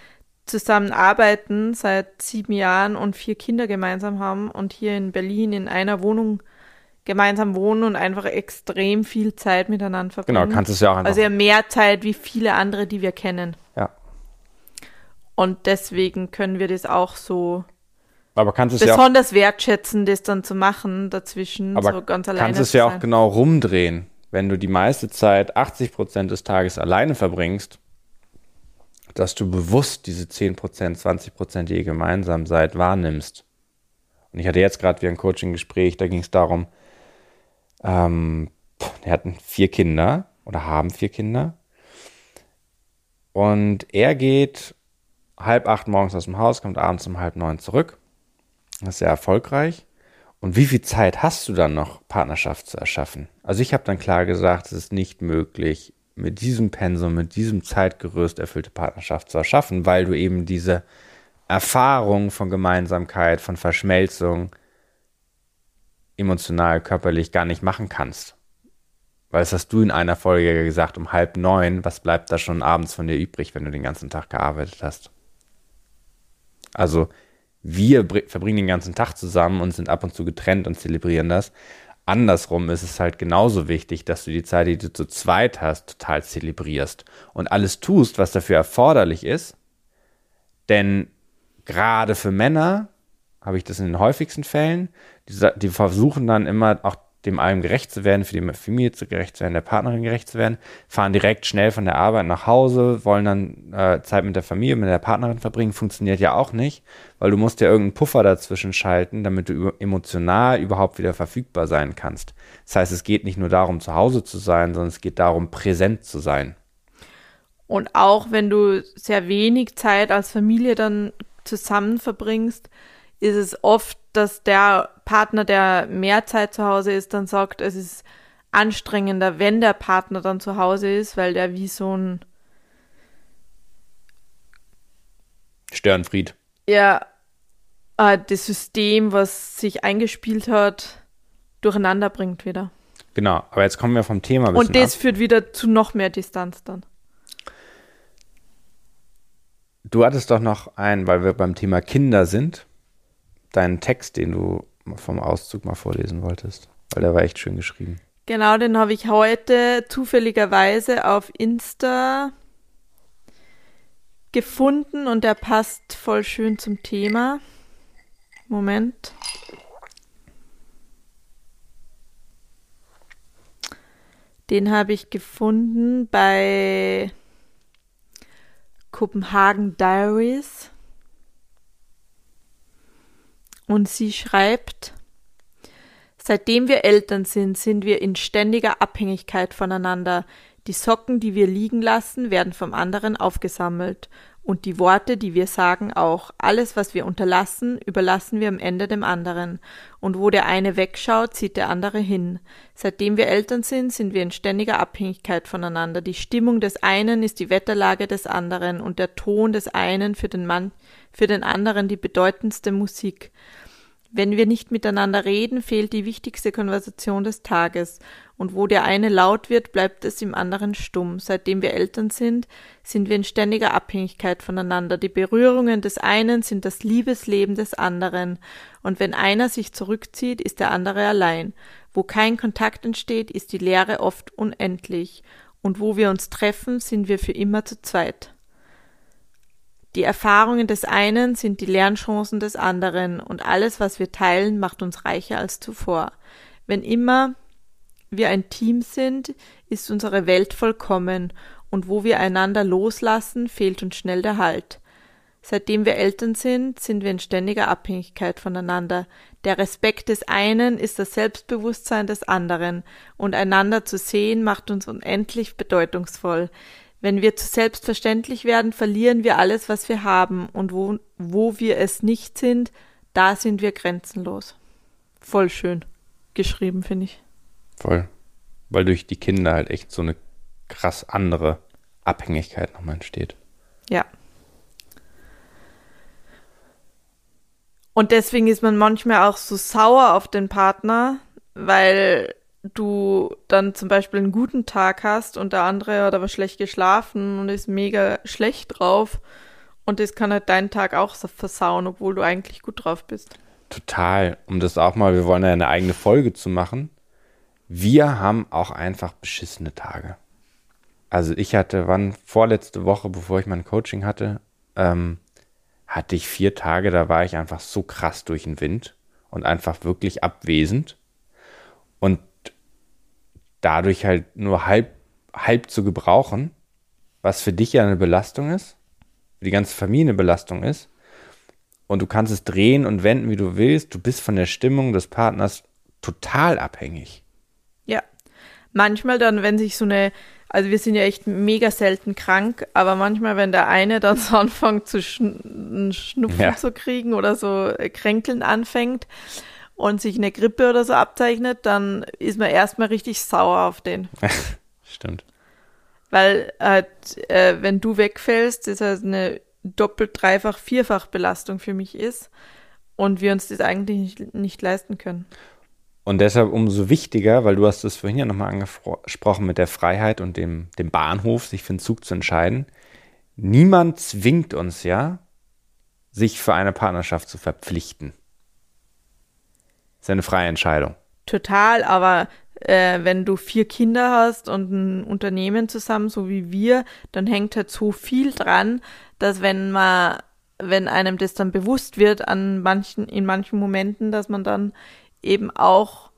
zusammen arbeiten seit sieben Jahren und vier Kinder gemeinsam haben und hier in Berlin in einer Wohnung gemeinsam wohnen und einfach extrem viel Zeit miteinander verbringen. Genau, kannst du es ja auch einfach. Also ja mehr Zeit wie viele andere, die wir kennen. Und deswegen können wir das auch so aber kannst es besonders ja auch, wertschätzen, das dann zu machen dazwischen, aber so ganz alleine. Kannst es ja auch genau rumdrehen wenn du die meiste Zeit 80 Prozent des Tages alleine verbringst, dass du bewusst diese 10 Prozent, 20 Prozent, die ihr gemeinsam seid, wahrnimmst. Und ich hatte jetzt gerade wieder ein Coaching-Gespräch, da ging es darum, ähm, die hatten vier Kinder oder haben vier Kinder. Und er geht halb acht morgens aus dem Haus, kommt abends um halb neun zurück. Das ist sehr erfolgreich. Und wie viel Zeit hast du dann noch, Partnerschaft zu erschaffen? Also ich habe dann klar gesagt, es ist nicht möglich, mit diesem Pensum, mit diesem Zeitgerüst erfüllte Partnerschaft zu erschaffen, weil du eben diese Erfahrung von Gemeinsamkeit, von Verschmelzung emotional, körperlich gar nicht machen kannst. Weil das hast du in einer Folge gesagt, um halb neun, was bleibt da schon abends von dir übrig, wenn du den ganzen Tag gearbeitet hast? Also wir verbringen den ganzen Tag zusammen und sind ab und zu getrennt und zelebrieren das. Andersrum ist es halt genauso wichtig, dass du die Zeit, die du zu zweit hast, total zelebrierst und alles tust, was dafür erforderlich ist. Denn gerade für Männer habe ich das in den häufigsten Fällen, die, die versuchen dann immer auch dem allem gerecht zu werden, für die Familie zu gerecht zu werden, der Partnerin gerecht zu werden, fahren direkt schnell von der Arbeit nach Hause, wollen dann äh, Zeit mit der Familie, mit der Partnerin verbringen, funktioniert ja auch nicht, weil du musst ja irgendeinen Puffer dazwischen schalten, damit du emotional überhaupt wieder verfügbar sein kannst. Das heißt, es geht nicht nur darum, zu Hause zu sein, sondern es geht darum, präsent zu sein. Und auch wenn du sehr wenig Zeit als Familie dann zusammen verbringst, ist es oft, dass der Partner, der mehr Zeit zu Hause ist, dann sagt, es ist anstrengender, wenn der Partner dann zu Hause ist, weil der wie so ein Sternfried. Ja, äh, das System, was sich eingespielt hat, durcheinander bringt wieder. Genau, aber jetzt kommen wir vom Thema. Ein Und das ab. führt wieder zu noch mehr Distanz dann. Du hattest doch noch einen, weil wir beim Thema Kinder sind, deinen Text, den du vom Auszug mal vorlesen wolltest, weil der war echt schön geschrieben. Genau, den habe ich heute zufälligerweise auf Insta gefunden und der passt voll schön zum Thema. Moment. Den habe ich gefunden bei Copenhagen Diaries. Und sie schreibt, Seitdem wir Eltern sind, sind wir in ständiger Abhängigkeit voneinander. Die Socken, die wir liegen lassen, werden vom anderen aufgesammelt. Und die Worte, die wir sagen, auch. Alles, was wir unterlassen, überlassen wir am Ende dem anderen. Und wo der eine wegschaut, zieht der andere hin. Seitdem wir Eltern sind, sind wir in ständiger Abhängigkeit voneinander. Die Stimmung des einen ist die Wetterlage des anderen und der Ton des einen für den Mann, für den anderen die bedeutendste Musik. Wenn wir nicht miteinander reden, fehlt die wichtigste Konversation des Tages, und wo der eine laut wird, bleibt es im anderen stumm. Seitdem wir Eltern sind, sind wir in ständiger Abhängigkeit voneinander. Die Berührungen des einen sind das Liebesleben des anderen, und wenn einer sich zurückzieht, ist der andere allein. Wo kein Kontakt entsteht, ist die Leere oft unendlich, und wo wir uns treffen, sind wir für immer zu zweit. Die Erfahrungen des einen sind die Lernchancen des anderen und alles, was wir teilen, macht uns reicher als zuvor. Wenn immer wir ein Team sind, ist unsere Welt vollkommen und wo wir einander loslassen, fehlt uns schnell der Halt. Seitdem wir Eltern sind, sind wir in ständiger Abhängigkeit voneinander. Der Respekt des einen ist das Selbstbewusstsein des anderen, und einander zu sehen macht uns unendlich bedeutungsvoll. Wenn wir zu selbstverständlich werden, verlieren wir alles, was wir haben, und wo, wo wir es nicht sind, da sind wir grenzenlos. Voll schön geschrieben, finde ich. Voll. Weil durch die Kinder halt echt so eine krass andere Abhängigkeit nochmal entsteht. Ja. Und deswegen ist man manchmal auch so sauer auf den Partner, weil du dann zum Beispiel einen guten Tag hast und der andere hat aber schlecht geschlafen und ist mega schlecht drauf. Und das kann halt deinen Tag auch versauen, obwohl du eigentlich gut drauf bist. Total. Um das auch mal, wir wollen ja eine eigene Folge zu machen. Wir haben auch einfach beschissene Tage. Also ich hatte, wann vorletzte Woche, bevor ich mein Coaching hatte, ähm, hatte ich vier Tage, da war ich einfach so krass durch den Wind und einfach wirklich abwesend. Und dadurch halt nur halb, halb zu gebrauchen, was für dich ja eine Belastung ist, für die ganze Familie eine Belastung ist. Und du kannst es drehen und wenden, wie du willst. Du bist von der Stimmung des Partners total abhängig. Ja. Manchmal dann, wenn sich so eine, also wir sind ja echt mega selten krank, aber manchmal, wenn der eine dann so anfängt zu schn Schnupfen ja. zu kriegen oder so äh, kränkeln anfängt, und sich eine Grippe oder so abzeichnet, dann ist man erstmal richtig sauer auf den. Stimmt. Weil halt, äh, wenn du wegfällst, das halt eine doppelt, dreifach, vierfach Belastung für mich ist und wir uns das eigentlich nicht, nicht leisten können. Und deshalb umso wichtiger, weil du hast es vorhin ja nochmal angesprochen mit der Freiheit und dem, dem Bahnhof, sich für einen Zug zu entscheiden. Niemand zwingt uns ja, sich für eine Partnerschaft zu verpflichten ist eine freie Entscheidung. Total, aber äh, wenn du vier Kinder hast und ein Unternehmen zusammen, so wie wir, dann hängt halt so viel dran, dass wenn man, wenn einem das dann bewusst wird an manchen, in manchen Momenten, dass man dann eben auch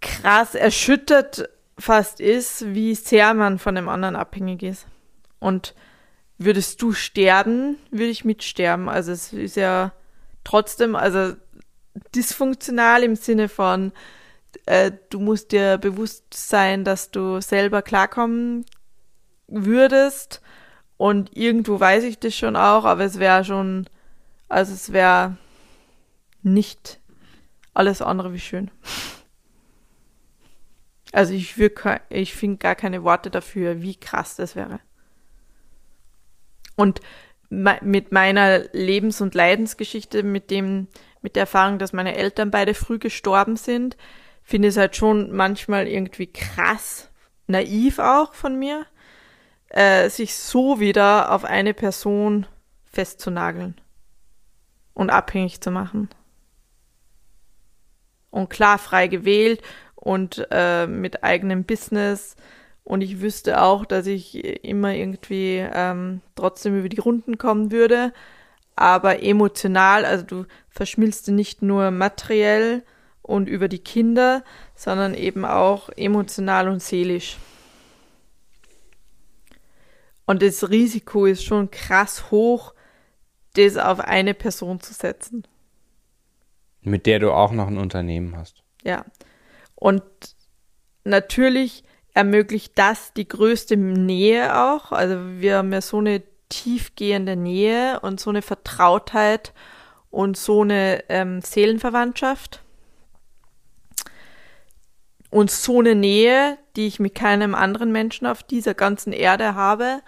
krass erschüttert fast ist, wie sehr man von dem anderen abhängig ist. Und würdest du sterben, würde ich mitsterben. Also es ist ja trotzdem, also dysfunktional im Sinne von, äh, du musst dir bewusst sein, dass du selber klarkommen würdest. Und irgendwo weiß ich das schon auch, aber es wäre schon, also es wäre nicht alles andere wie schön. Also ich, ich finde gar keine Worte dafür, wie krass das wäre. Und mit meiner Lebens- und Leidensgeschichte, mit dem, mit der Erfahrung, dass meine Eltern beide früh gestorben sind, finde ich es halt schon manchmal irgendwie krass, naiv auch von mir, äh, sich so wieder auf eine Person festzunageln und abhängig zu machen. Und klar frei gewählt und äh, mit eigenem Business. Und ich wüsste auch, dass ich immer irgendwie ähm, trotzdem über die Runden kommen würde aber emotional, also du verschmilzt nicht nur materiell und über die Kinder, sondern eben auch emotional und seelisch. Und das Risiko ist schon krass hoch, das auf eine Person zu setzen. Mit der du auch noch ein Unternehmen hast. Ja. Und natürlich ermöglicht das die größte Nähe auch. Also wir haben ja so eine tiefgehende Nähe und so eine Vertrautheit und so eine ähm, Seelenverwandtschaft. Und so eine Nähe, die ich mit keinem anderen Menschen auf dieser ganzen Erde habe.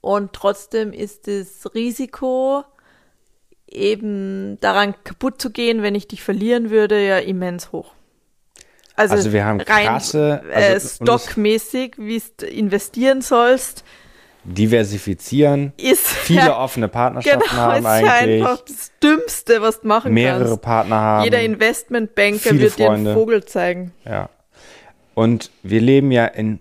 Und trotzdem ist das Risiko, eben daran kaputt zu gehen, wenn ich dich verlieren würde, ja immens hoch. Also, also wir haben krasse, rein, äh, also, stockmäßig, wie du investieren sollst. Diversifizieren, ist viele ja, offene Partnerschaften genau, haben ist eigentlich. Ja einfach das Dümmste, was du machen mehrere kannst. Partner haben. Jeder Investmentbanker wird Freunde. dir einen Vogel zeigen. Ja. Und wir leben ja in,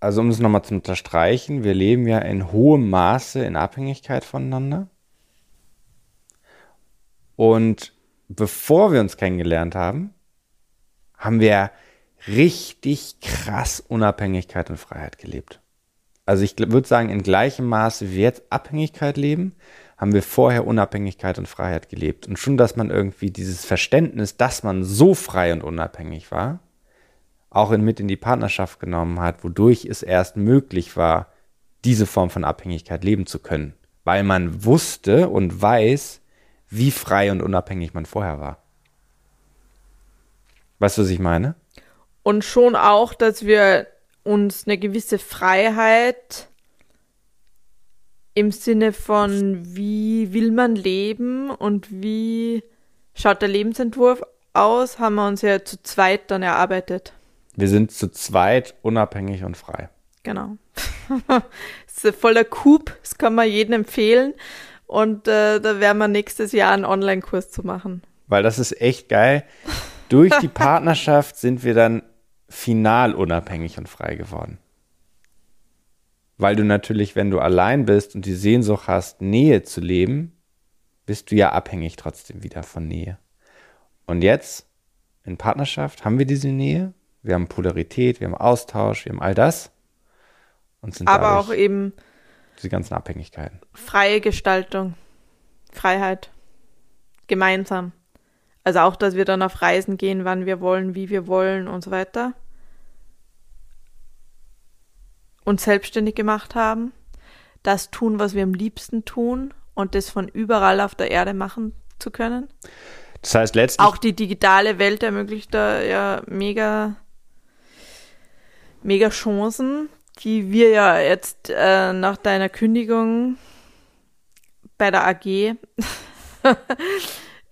also um es nochmal zu unterstreichen, wir leben ja in hohem Maße in Abhängigkeit voneinander. Und bevor wir uns kennengelernt haben, haben wir richtig krass Unabhängigkeit und Freiheit gelebt. Also ich würde sagen, in gleichem Maße wie wir jetzt Abhängigkeit leben, haben wir vorher Unabhängigkeit und Freiheit gelebt. Und schon, dass man irgendwie dieses Verständnis, dass man so frei und unabhängig war, auch in, mit in die Partnerschaft genommen hat, wodurch es erst möglich war, diese Form von Abhängigkeit leben zu können. Weil man wusste und weiß, wie frei und unabhängig man vorher war. Weißt du, was ich meine? Und schon auch, dass wir uns eine gewisse Freiheit im Sinne von, wie will man leben und wie schaut der Lebensentwurf aus, haben wir uns ja zu zweit dann erarbeitet. Wir sind zu zweit unabhängig und frei. Genau. das ist voller Coup, das kann man jedem empfehlen. Und äh, da werden wir nächstes Jahr einen Online-Kurs zu machen. Weil das ist echt geil. Durch die Partnerschaft sind wir dann final unabhängig und frei geworden. Weil du natürlich, wenn du allein bist und die Sehnsucht hast, Nähe zu leben, bist du ja abhängig trotzdem wieder von Nähe. Und jetzt, in Partnerschaft, haben wir diese Nähe, wir haben Polarität, wir haben Austausch, wir haben all das. Und sind Aber auch eben diese ganzen Abhängigkeiten. Freie Gestaltung, Freiheit, gemeinsam. Also auch, dass wir dann auf Reisen gehen, wann wir wollen, wie wir wollen und so weiter. Uns selbstständig gemacht haben. Das tun, was wir am liebsten tun und das von überall auf der Erde machen zu können. Das heißt letztlich. Auch die digitale Welt ermöglicht da ja mega, mega Chancen, die wir ja jetzt äh, nach deiner Kündigung bei der AG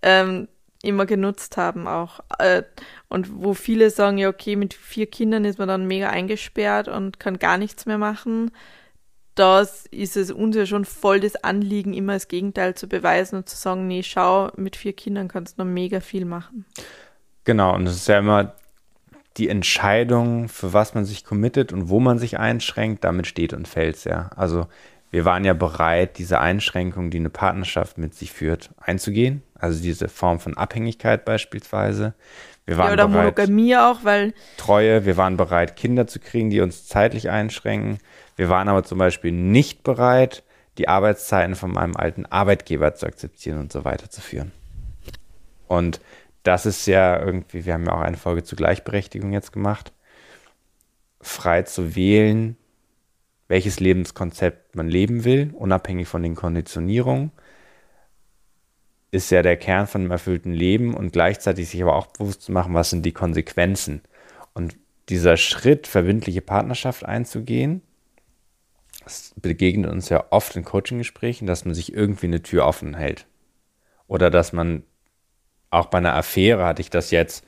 ähm, immer genutzt haben auch. Äh, und wo viele sagen, ja, okay, mit vier Kindern ist man dann mega eingesperrt und kann gar nichts mehr machen. Das ist es uns ja schon voll das Anliegen, immer das Gegenteil zu beweisen und zu sagen, nee, schau, mit vier Kindern kannst du noch mega viel machen. Genau, und es ist ja immer die Entscheidung, für was man sich committet und wo man sich einschränkt, damit steht und fällt es ja. Also wir waren ja bereit, diese Einschränkung, die eine Partnerschaft mit sich führt, einzugehen. Also diese Form von Abhängigkeit beispielsweise. Wir waren ja, oder bereit, Monogamie auch, weil. Treue, wir waren bereit, Kinder zu kriegen, die uns zeitlich einschränken. Wir waren aber zum Beispiel nicht bereit, die Arbeitszeiten von meinem alten Arbeitgeber zu akzeptieren und so weiter zu führen. Und das ist ja irgendwie, wir haben ja auch eine Folge zur Gleichberechtigung jetzt gemacht, frei zu wählen, welches Lebenskonzept man leben will, unabhängig von den Konditionierungen, ist ja der Kern von einem erfüllten Leben und gleichzeitig sich aber auch bewusst zu machen, was sind die Konsequenzen. Und dieser Schritt, verbindliche Partnerschaft einzugehen, das begegnet uns ja oft in Coaching-Gesprächen, dass man sich irgendwie eine Tür offen hält. Oder dass man auch bei einer Affäre hatte ich das jetzt,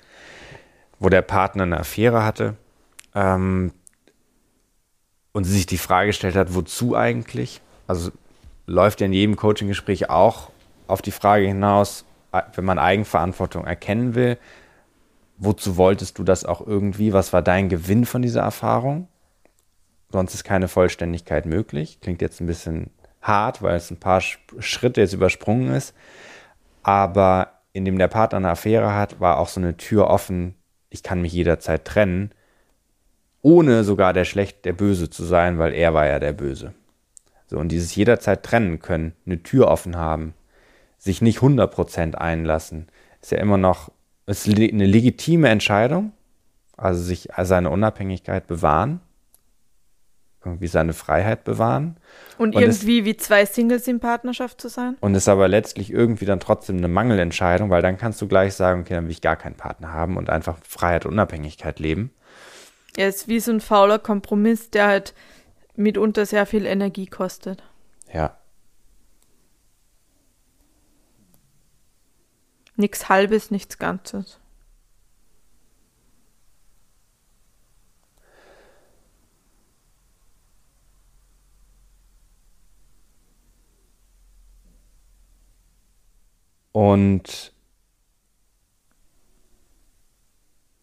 wo der Partner eine Affäre hatte, ähm, und sie sich die Frage gestellt hat, wozu eigentlich? Also läuft ja in jedem Coaching-Gespräch auch auf die Frage hinaus, wenn man Eigenverantwortung erkennen will, wozu wolltest du das auch irgendwie? Was war dein Gewinn von dieser Erfahrung? Sonst ist keine Vollständigkeit möglich. Klingt jetzt ein bisschen hart, weil es ein paar Schritte jetzt übersprungen ist. Aber indem der Partner eine Affäre hat, war auch so eine Tür offen. Ich kann mich jederzeit trennen ohne sogar der schlecht, der Böse zu sein, weil er war ja der Böse. So, und dieses jederzeit trennen können, eine Tür offen haben, sich nicht 100% einlassen, ist ja immer noch ist eine legitime Entscheidung, also sich seine Unabhängigkeit bewahren, irgendwie seine Freiheit bewahren. Und, und irgendwie wie zwei Singles in Partnerschaft zu sein. Und ist aber letztlich irgendwie dann trotzdem eine Mangelentscheidung, weil dann kannst du gleich sagen, okay, dann will ich gar keinen Partner haben und einfach Freiheit und Unabhängigkeit leben. Er ist wie so ein fauler Kompromiss, der halt mitunter sehr viel Energie kostet. Ja. Nichts Halbes, nichts Ganzes. Und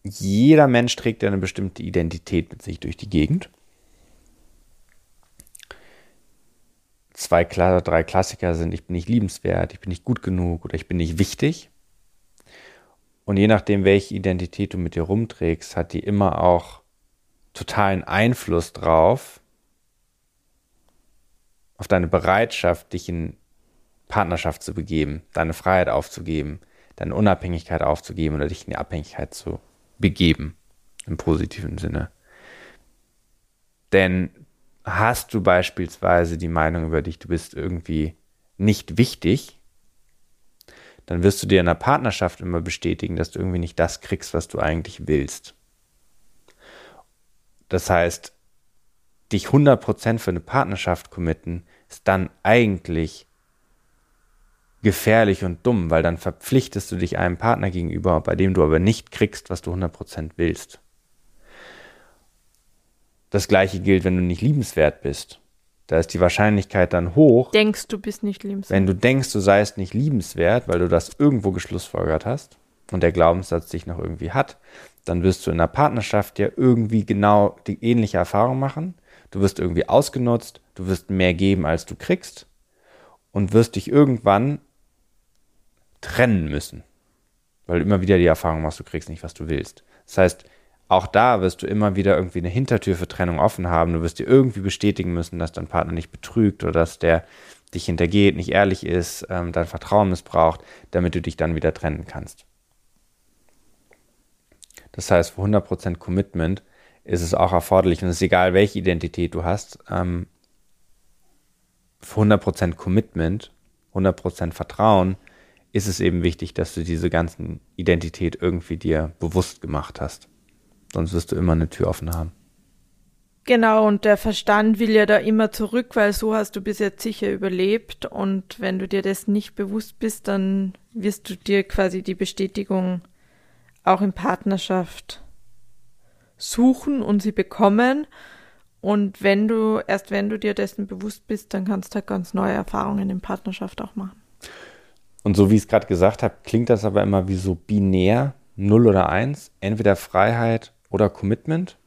jeder Mensch trägt ja eine bestimmte Identität mit sich durch die Gegend. Zwei, drei Klassiker sind, ich bin nicht liebenswert, ich bin nicht gut genug oder ich bin nicht wichtig. Und je nachdem, welche Identität du mit dir rumträgst, hat die immer auch totalen Einfluss drauf, auf deine Bereitschaft, dich in Partnerschaft zu begeben, deine Freiheit aufzugeben, deine Unabhängigkeit aufzugeben oder dich in die Abhängigkeit zu begeben, im positiven Sinne. Denn hast du beispielsweise die Meinung über dich, du bist irgendwie nicht wichtig, dann wirst du dir in der Partnerschaft immer bestätigen, dass du irgendwie nicht das kriegst, was du eigentlich willst. Das heißt, dich 100% für eine Partnerschaft committen, ist dann eigentlich gefährlich und dumm, weil dann verpflichtest du dich einem Partner gegenüber, bei dem du aber nicht kriegst, was du 100% willst. Das gleiche gilt, wenn du nicht liebenswert bist. Da ist die Wahrscheinlichkeit dann hoch. Denkst du bist nicht liebenswert. Wenn du denkst, du seist nicht liebenswert, weil du das irgendwo geschlussfolgert hast und der Glaubenssatz dich noch irgendwie hat, dann wirst du in einer Partnerschaft ja irgendwie genau die ähnliche Erfahrung machen. Du wirst irgendwie ausgenutzt, du wirst mehr geben, als du kriegst und wirst dich irgendwann trennen müssen. Weil du immer wieder die Erfahrung machst, du kriegst nicht, was du willst. Das heißt, auch da wirst du immer wieder irgendwie eine Hintertür für Trennung offen haben. Du wirst dir irgendwie bestätigen müssen, dass dein Partner nicht betrügt oder dass der dich hintergeht, nicht ehrlich ist, ähm, dein Vertrauen missbraucht, damit du dich dann wieder trennen kannst. Das heißt, für 100% Commitment ist es auch erforderlich, und es ist egal, welche Identität du hast, ähm, für 100% Commitment, 100% Vertrauen, ist es eben wichtig, dass du diese ganzen Identität irgendwie dir bewusst gemacht hast. Sonst wirst du immer eine Tür offen haben. Genau, und der Verstand will ja da immer zurück, weil so hast du bis jetzt sicher überlebt. Und wenn du dir das nicht bewusst bist, dann wirst du dir quasi die Bestätigung auch in Partnerschaft suchen und sie bekommen. Und wenn du, erst wenn du dir dessen bewusst bist, dann kannst du halt ganz neue Erfahrungen in Partnerschaft auch machen. Und so wie ich es gerade gesagt habe, klingt das aber immer wie so binär, 0 oder 1, entweder Freiheit oder Commitment,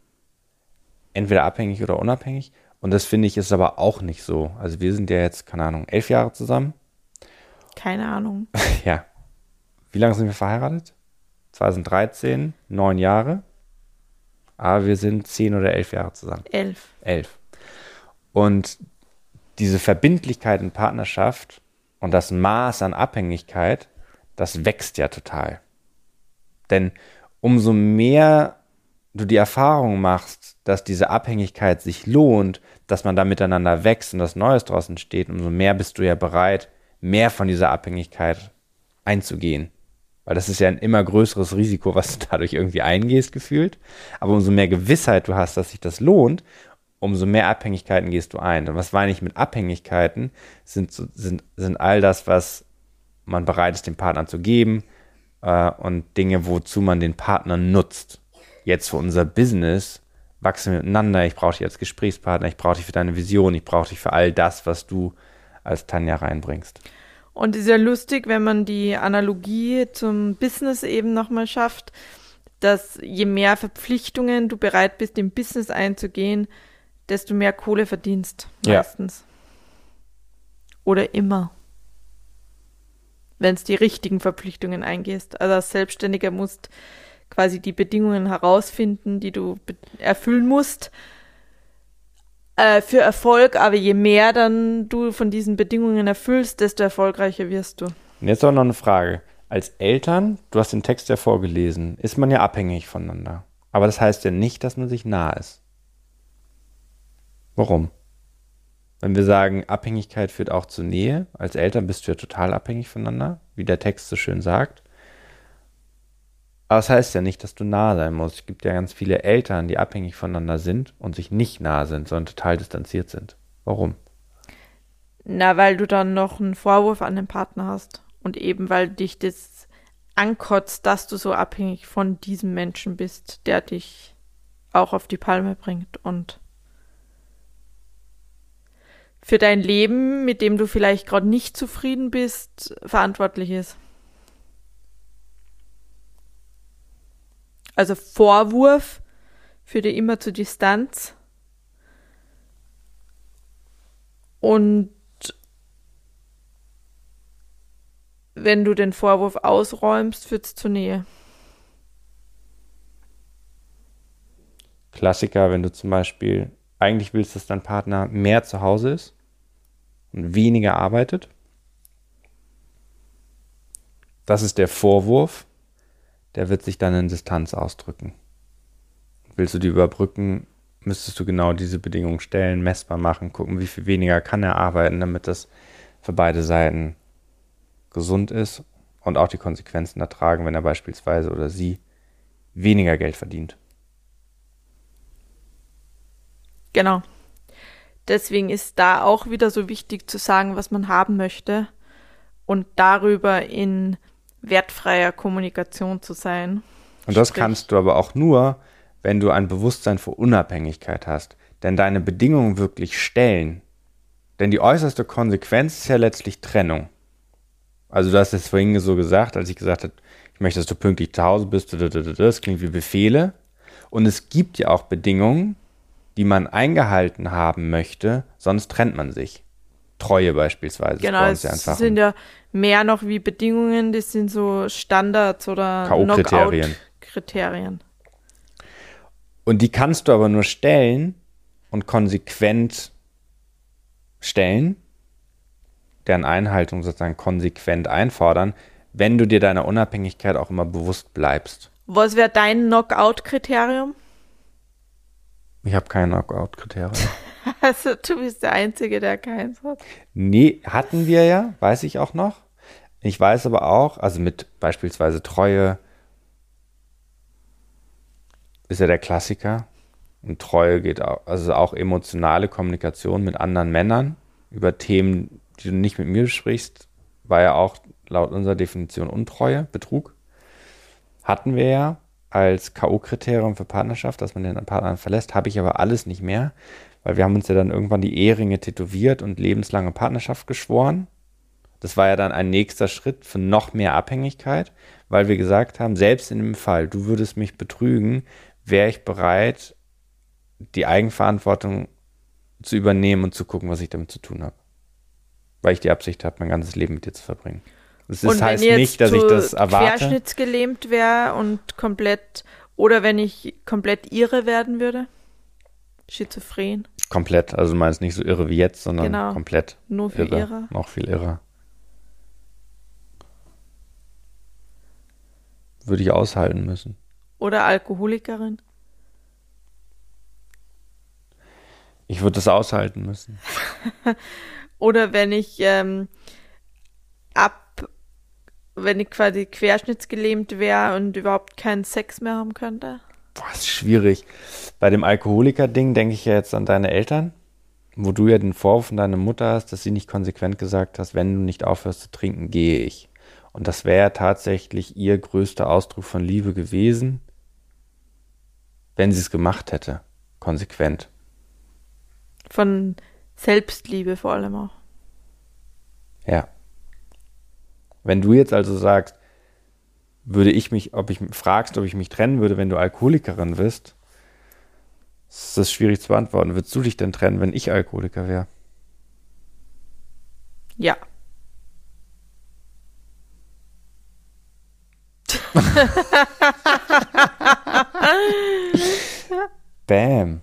entweder abhängig oder unabhängig. Und das finde ich ist aber auch nicht so. Also wir sind ja jetzt, keine Ahnung, elf Jahre zusammen. Keine Ahnung. ja. Wie lange sind wir verheiratet? 2013, neun Jahre. Aber wir sind zehn oder elf Jahre zusammen. Elf. Elf. Und diese Verbindlichkeit in Partnerschaft und das Maß an Abhängigkeit, das wächst ja total. Denn umso mehr du die Erfahrung machst, dass diese Abhängigkeit sich lohnt, dass man da miteinander wächst und das Neues draus entsteht, umso mehr bist du ja bereit, mehr von dieser Abhängigkeit einzugehen. Weil das ist ja ein immer größeres Risiko, was du dadurch irgendwie eingehst, gefühlt. Aber umso mehr Gewissheit du hast, dass sich das lohnt, umso mehr Abhängigkeiten gehst du ein. Und was meine ich mit Abhängigkeiten? Sind, sind, sind all das, was man bereit ist, dem Partner zu geben äh, und Dinge, wozu man den Partner nutzt. Jetzt für unser Business wachsen wir miteinander. Ich brauche dich als Gesprächspartner, ich brauche dich für deine Vision, ich brauche dich für all das, was du als Tanja reinbringst. Und ist ja lustig, wenn man die Analogie zum Business eben nochmal schafft, dass je mehr Verpflichtungen du bereit bist, im Business einzugehen, desto mehr Kohle verdienst. Meistens. Ja. Oder immer. Wenn es die richtigen Verpflichtungen eingehst. Also als Selbstständiger musst quasi die Bedingungen herausfinden, die du erfüllen musst äh, für Erfolg. Aber je mehr dann du von diesen Bedingungen erfüllst, desto erfolgreicher wirst du. Und jetzt auch noch eine Frage. als Eltern, du hast den Text ja vorgelesen, ist man ja abhängig voneinander. Aber das heißt ja nicht, dass man sich nah ist. Warum? Wenn wir sagen, Abhängigkeit führt auch zur Nähe, als Eltern bist du ja total abhängig voneinander, wie der Text so schön sagt. Aber das heißt ja nicht, dass du nah sein musst. Es gibt ja ganz viele Eltern, die abhängig voneinander sind und sich nicht nah sind, sondern total distanziert sind. Warum? Na, weil du dann noch einen Vorwurf an den Partner hast. Und eben, weil dich das ankotzt, dass du so abhängig von diesem Menschen bist, der dich auch auf die Palme bringt und für dein Leben, mit dem du vielleicht gerade nicht zufrieden bist, verantwortlich ist. Also Vorwurf führt dir immer zur Distanz. Und wenn du den Vorwurf ausräumst, führt es zur Nähe. Klassiker, wenn du zum Beispiel eigentlich willst, dass dein Partner mehr zu Hause ist und weniger arbeitet. Das ist der Vorwurf der wird sich dann in Distanz ausdrücken. Willst du die überbrücken, müsstest du genau diese Bedingungen stellen, messbar machen, gucken, wie viel weniger kann er arbeiten, damit das für beide Seiten gesund ist und auch die Konsequenzen ertragen, wenn er beispielsweise oder sie weniger Geld verdient. Genau. Deswegen ist da auch wieder so wichtig zu sagen, was man haben möchte und darüber in wertfreier Kommunikation zu sein. Und das Sprich. kannst du aber auch nur, wenn du ein Bewusstsein für Unabhängigkeit hast. Denn deine Bedingungen wirklich stellen. Denn die äußerste Konsequenz ist ja letztlich Trennung. Also du hast es vorhin so gesagt, als ich gesagt habe, ich möchte, dass du pünktlich zu Hause bist, das klingt wie Befehle. Und es gibt ja auch Bedingungen, die man eingehalten haben möchte, sonst trennt man sich. Treue beispielsweise. Genau, es ja sind ja mehr noch wie Bedingungen, das sind so Standards oder K.O.-Kriterien. Kriterien. Und die kannst du aber nur stellen und konsequent stellen, deren Einhaltung sozusagen konsequent einfordern, wenn du dir deiner Unabhängigkeit auch immer bewusst bleibst. Was wäre dein Knockout-Kriterium? Ich habe kein Knockout-Kriterium. Also du bist der Einzige, der keins hat. Nee, hatten wir ja, weiß ich auch noch. Ich weiß aber auch, also mit beispielsweise Treue ist ja der Klassiker. Und Treue geht auch, also auch emotionale Kommunikation mit anderen Männern über Themen, die du nicht mit mir besprichst, war ja auch laut unserer Definition Untreue, Betrug. Hatten wir ja als K.O.-Kriterium für Partnerschaft, dass man den Partner verlässt, habe ich aber alles nicht mehr, weil wir haben uns ja dann irgendwann die Eheringe tätowiert und lebenslange Partnerschaft geschworen. Das war ja dann ein nächster Schritt für noch mehr Abhängigkeit, weil wir gesagt haben, selbst in dem Fall, du würdest mich betrügen, wäre ich bereit, die Eigenverantwortung zu übernehmen und zu gucken, was ich damit zu tun habe. Weil ich die Absicht habe, mein ganzes Leben mit dir zu verbringen. Das ist, heißt nicht, dass ich das erwarte. Querschnittsgelähmt wäre und komplett, oder wenn ich komplett irre werden würde? Schizophren? Komplett, also du meinst nicht so irre wie jetzt, sondern genau. komplett. Nur viel irre. irre. Noch viel irre. Würde ich aushalten müssen. Oder Alkoholikerin? Ich würde das aushalten müssen. Oder wenn ich ähm, ab, wenn ich quasi querschnittsgelähmt wäre und überhaupt keinen Sex mehr haben könnte? Boah, ist schwierig. Bei dem Alkoholiker-Ding denke ich ja jetzt an deine Eltern, wo du ja den Vorwurf von deiner Mutter hast, dass sie nicht konsequent gesagt hast, wenn du nicht aufhörst zu trinken, gehe ich. Und das wäre tatsächlich ihr größter Ausdruck von Liebe gewesen, wenn sie es gemacht hätte. Konsequent. Von Selbstliebe vor allem auch. Ja. Wenn du jetzt also sagst, würde ich mich, ob ich fragst, ob ich mich trennen würde, wenn du Alkoholikerin bist, ist das schwierig zu beantworten. Würdest du dich denn trennen, wenn ich Alkoholiker wäre? Ja. Bam.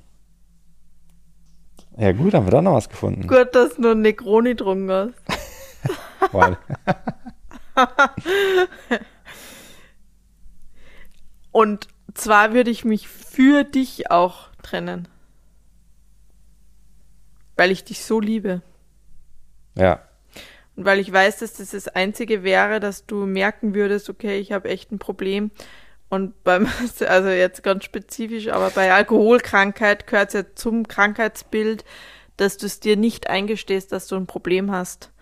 Ja gut, haben wir doch noch was gefunden. Gut, dass du nur Negroni getrunken hast. Und zwar würde ich mich für dich auch trennen. Weil ich dich so liebe. Ja. Und weil ich weiß, dass das das Einzige wäre, dass du merken würdest, okay, ich habe echt ein Problem. Und beim, also jetzt ganz spezifisch, aber bei Alkoholkrankheit gehört es ja zum Krankheitsbild, dass du es dir nicht eingestehst, dass du ein Problem hast.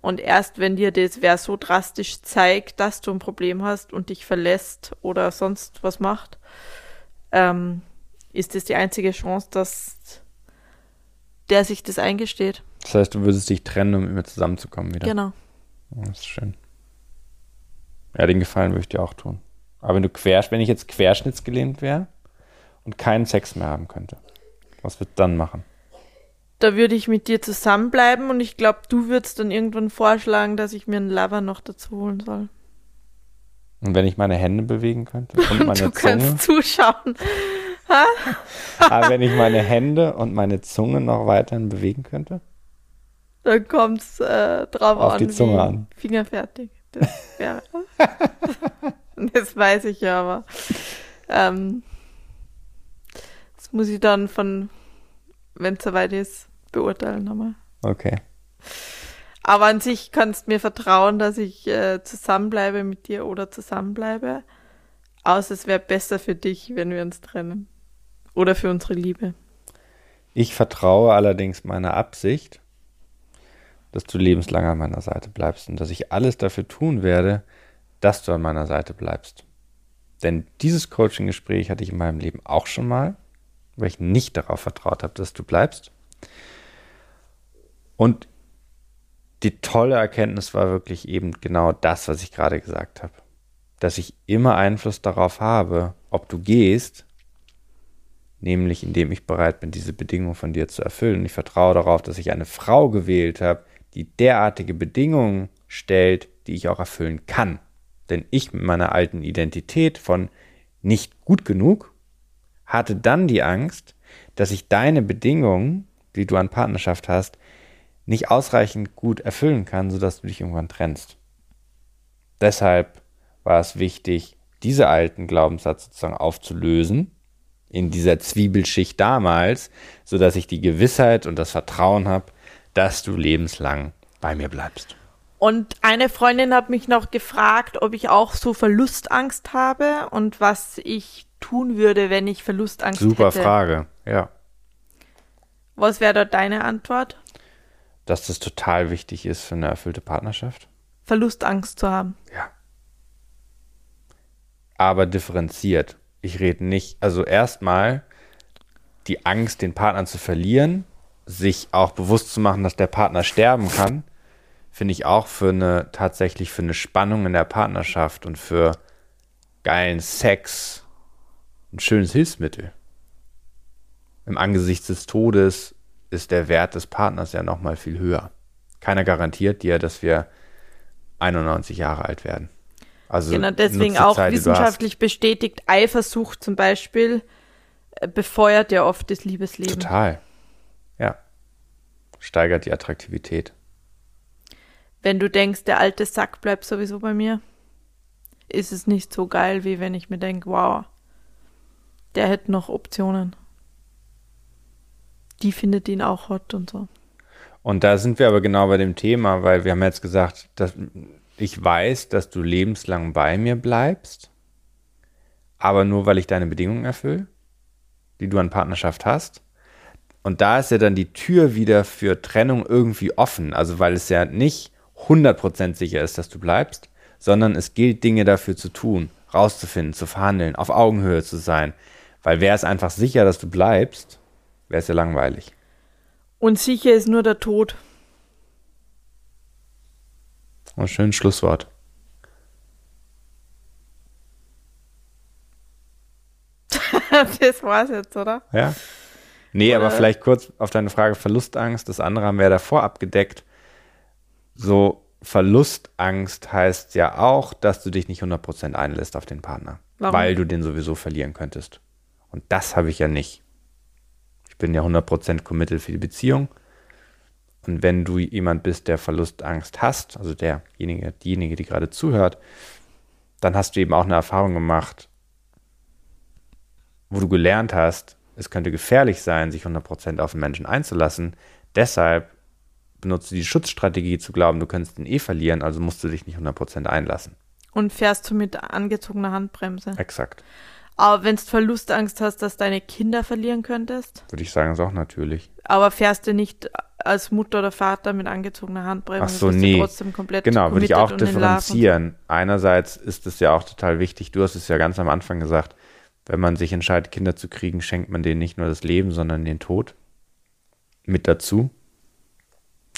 Und erst wenn dir das wer so drastisch zeigt, dass du ein Problem hast und dich verlässt oder sonst was macht, ähm, ist das die einzige Chance, dass der sich das eingesteht. Das heißt, du würdest dich trennen, um mit mir zusammenzukommen wieder. Genau. Oh, das ist schön. Ja, den Gefallen würde ich dir auch tun. Aber wenn du quer, wenn ich jetzt querschnittsgelähmt wäre und keinen Sex mehr haben könnte, was würdest du dann machen? Da würde ich mit dir zusammenbleiben und ich glaube, du würdest dann irgendwann vorschlagen, dass ich mir einen Lover noch dazu holen soll. Und wenn ich meine Hände bewegen könnte und meine du Zunge? kannst zuschauen. Aber wenn ich meine Hände und meine Zunge noch weiterhin bewegen könnte? Dann kommt es äh, drauf Auf an, die Zunge an. fingerfertig. Das wäre. das weiß ich ja, aber ähm, das muss ich dann von, wenn es soweit ist, beurteilen nochmal. Okay. Aber an sich kannst mir vertrauen, dass ich äh, zusammenbleibe mit dir oder zusammenbleibe. Außer es wäre besser für dich, wenn wir uns trennen. Oder für unsere Liebe. Ich vertraue allerdings meiner Absicht, dass du lebenslang an meiner Seite bleibst und dass ich alles dafür tun werde, dass du an meiner Seite bleibst. Denn dieses Coaching-Gespräch hatte ich in meinem Leben auch schon mal, weil ich nicht darauf vertraut habe, dass du bleibst. Und die tolle Erkenntnis war wirklich eben genau das, was ich gerade gesagt habe. Dass ich immer Einfluss darauf habe, ob du gehst, nämlich indem ich bereit bin, diese Bedingungen von dir zu erfüllen. Und ich vertraue darauf, dass ich eine Frau gewählt habe, die derartige Bedingungen stellt, die ich auch erfüllen kann. Denn ich mit meiner alten Identität von nicht gut genug hatte dann die Angst, dass ich deine Bedingungen, die du an Partnerschaft hast, nicht ausreichend gut erfüllen kann, sodass du dich irgendwann trennst. Deshalb war es wichtig, diese alten Glaubenssatz sozusagen aufzulösen in dieser Zwiebelschicht damals, sodass ich die Gewissheit und das Vertrauen habe, dass du lebenslang bei mir bleibst. Und eine Freundin hat mich noch gefragt, ob ich auch so Verlustangst habe und was ich tun würde, wenn ich Verlustangst Super hätte. Frage, ja. Was wäre dort deine Antwort? Dass das total wichtig ist für eine erfüllte Partnerschaft. Verlustangst zu haben. Ja. Aber differenziert. Ich rede nicht, also erstmal die Angst, den Partner zu verlieren, sich auch bewusst zu machen, dass der Partner sterben kann, finde ich auch für eine tatsächlich für eine Spannung in der Partnerschaft und für geilen Sex ein schönes Hilfsmittel. Im Angesicht des Todes ist der Wert des Partners ja noch mal viel höher. Keiner garantiert dir, dass wir 91 Jahre alt werden. Also Genau, deswegen auch Zeit, wissenschaftlich bestätigt, Eifersucht zum Beispiel äh, befeuert ja oft das. Liebesleben. Total. Ja. Steigert die Attraktivität. Wenn du denkst, der alte Sack bleibt sowieso bei mir, ist es nicht so geil, wie wenn ich mir denke, wow, der hätte noch Optionen. Die findet ihn auch hot und so. Und da sind wir aber genau bei dem Thema, weil wir haben jetzt gesagt, dass ich weiß, dass du lebenslang bei mir bleibst, aber nur weil ich deine Bedingungen erfülle, die du an Partnerschaft hast. Und da ist ja dann die Tür wieder für Trennung irgendwie offen. Also weil es ja nicht 100% sicher ist, dass du bleibst, sondern es gilt, Dinge dafür zu tun, rauszufinden, zu verhandeln, auf Augenhöhe zu sein. Weil wäre es einfach sicher, dass du bleibst, wäre es ja langweilig. Und sicher ist nur der Tod. Ein schönes Schlusswort. das war's jetzt, oder? Ja. Nee, Oder- aber vielleicht kurz auf deine Frage Verlustangst. Das andere haben wir ja davor abgedeckt. So, Verlustangst heißt ja auch, dass du dich nicht 100% einlässt auf den Partner. Warum? Weil du den sowieso verlieren könntest. Und das habe ich ja nicht. Ich bin ja 100% committed für die Beziehung. Und wenn du jemand bist, der Verlustangst hast, also derjenige, diejenige, die gerade zuhört, dann hast du eben auch eine Erfahrung gemacht, wo du gelernt hast, es könnte gefährlich sein, sich 100% auf einen Menschen einzulassen. Deshalb benutzt du die Schutzstrategie zu glauben, du könntest ihn eh verlieren, also musst du dich nicht 100% einlassen. Und fährst du mit angezogener Handbremse? Exakt. Aber wenn du Verlustangst hast, dass deine Kinder verlieren könntest? Würde ich sagen, ist auch natürlich. Aber fährst du nicht als Mutter oder Vater mit angezogener Handbremse? Ach so, nee. Trotzdem komplett genau, würde ich auch differenzieren. Einerseits ist es ja auch total wichtig, du hast es ja ganz am Anfang gesagt, wenn man sich entscheidet, Kinder zu kriegen, schenkt man denen nicht nur das Leben, sondern den Tod mit dazu.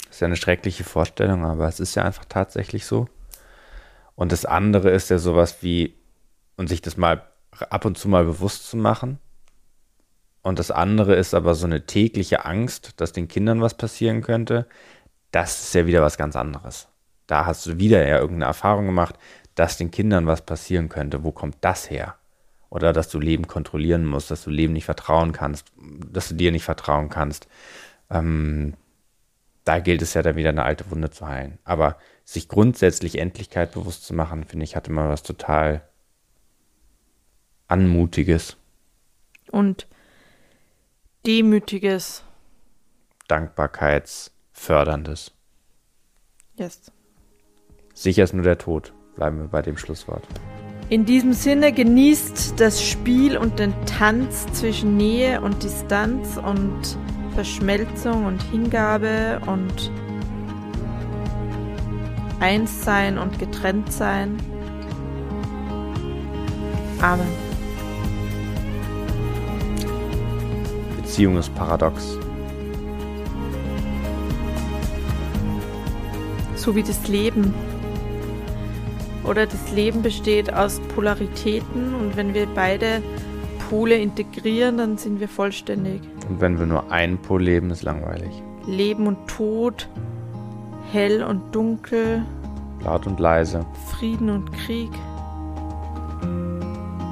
Das ist ja eine schreckliche Vorstellung, aber es ist ja einfach tatsächlich so. Und das andere ist ja sowas wie, und sich das mal ab und zu mal bewusst zu machen. Und das andere ist aber so eine tägliche Angst, dass den Kindern was passieren könnte. Das ist ja wieder was ganz anderes. Da hast du wieder ja irgendeine Erfahrung gemacht, dass den Kindern was passieren könnte. Wo kommt das her? Oder dass du Leben kontrollieren musst, dass du Leben nicht vertrauen kannst, dass du dir nicht vertrauen kannst. Ähm, da gilt es ja dann wieder eine alte Wunde zu heilen. Aber sich grundsätzlich Endlichkeit bewusst zu machen, finde ich, hatte mal was total Anmutiges. Und Demütiges. Dankbarkeitsförderndes. Yes. Sicher ist nur der Tod. Bleiben wir bei dem Schlusswort. In diesem Sinne genießt das Spiel und den Tanz zwischen Nähe und Distanz und Verschmelzung und Hingabe und Einssein und Getrenntsein. Amen. Beziehung ist paradox. So wie das Leben. Oder das Leben besteht aus Polaritäten und wenn wir beide Pole integrieren, dann sind wir vollständig. Und wenn wir nur einen Pol leben, ist langweilig. Leben und Tod, hell und dunkel, laut und leise, Frieden und Krieg.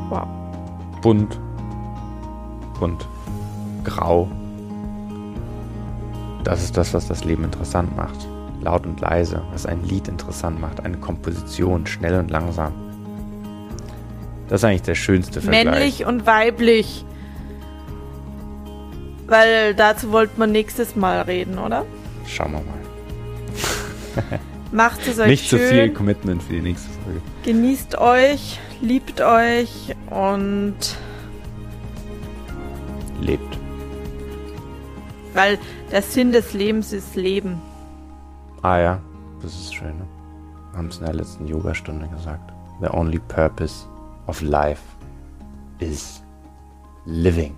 Wow. Bunt und grau. Das ist das, was das Leben interessant macht. Laut und leise, was ein Lied interessant macht, eine Komposition, schnell und langsam. Das ist eigentlich der schönste Vergleich. Männlich und weiblich. Weil dazu wollte man nächstes Mal reden, oder? Schauen wir mal. Macht es euch Nicht schön. zu viel Commitment für die nächste Folge. Genießt euch, liebt euch und Lebt. Weil der Sinn des Lebens ist Leben. Ah ja, das ist schön. Ne? Haben es in der letzten Yoga-Stunde gesagt. The only purpose of life is living.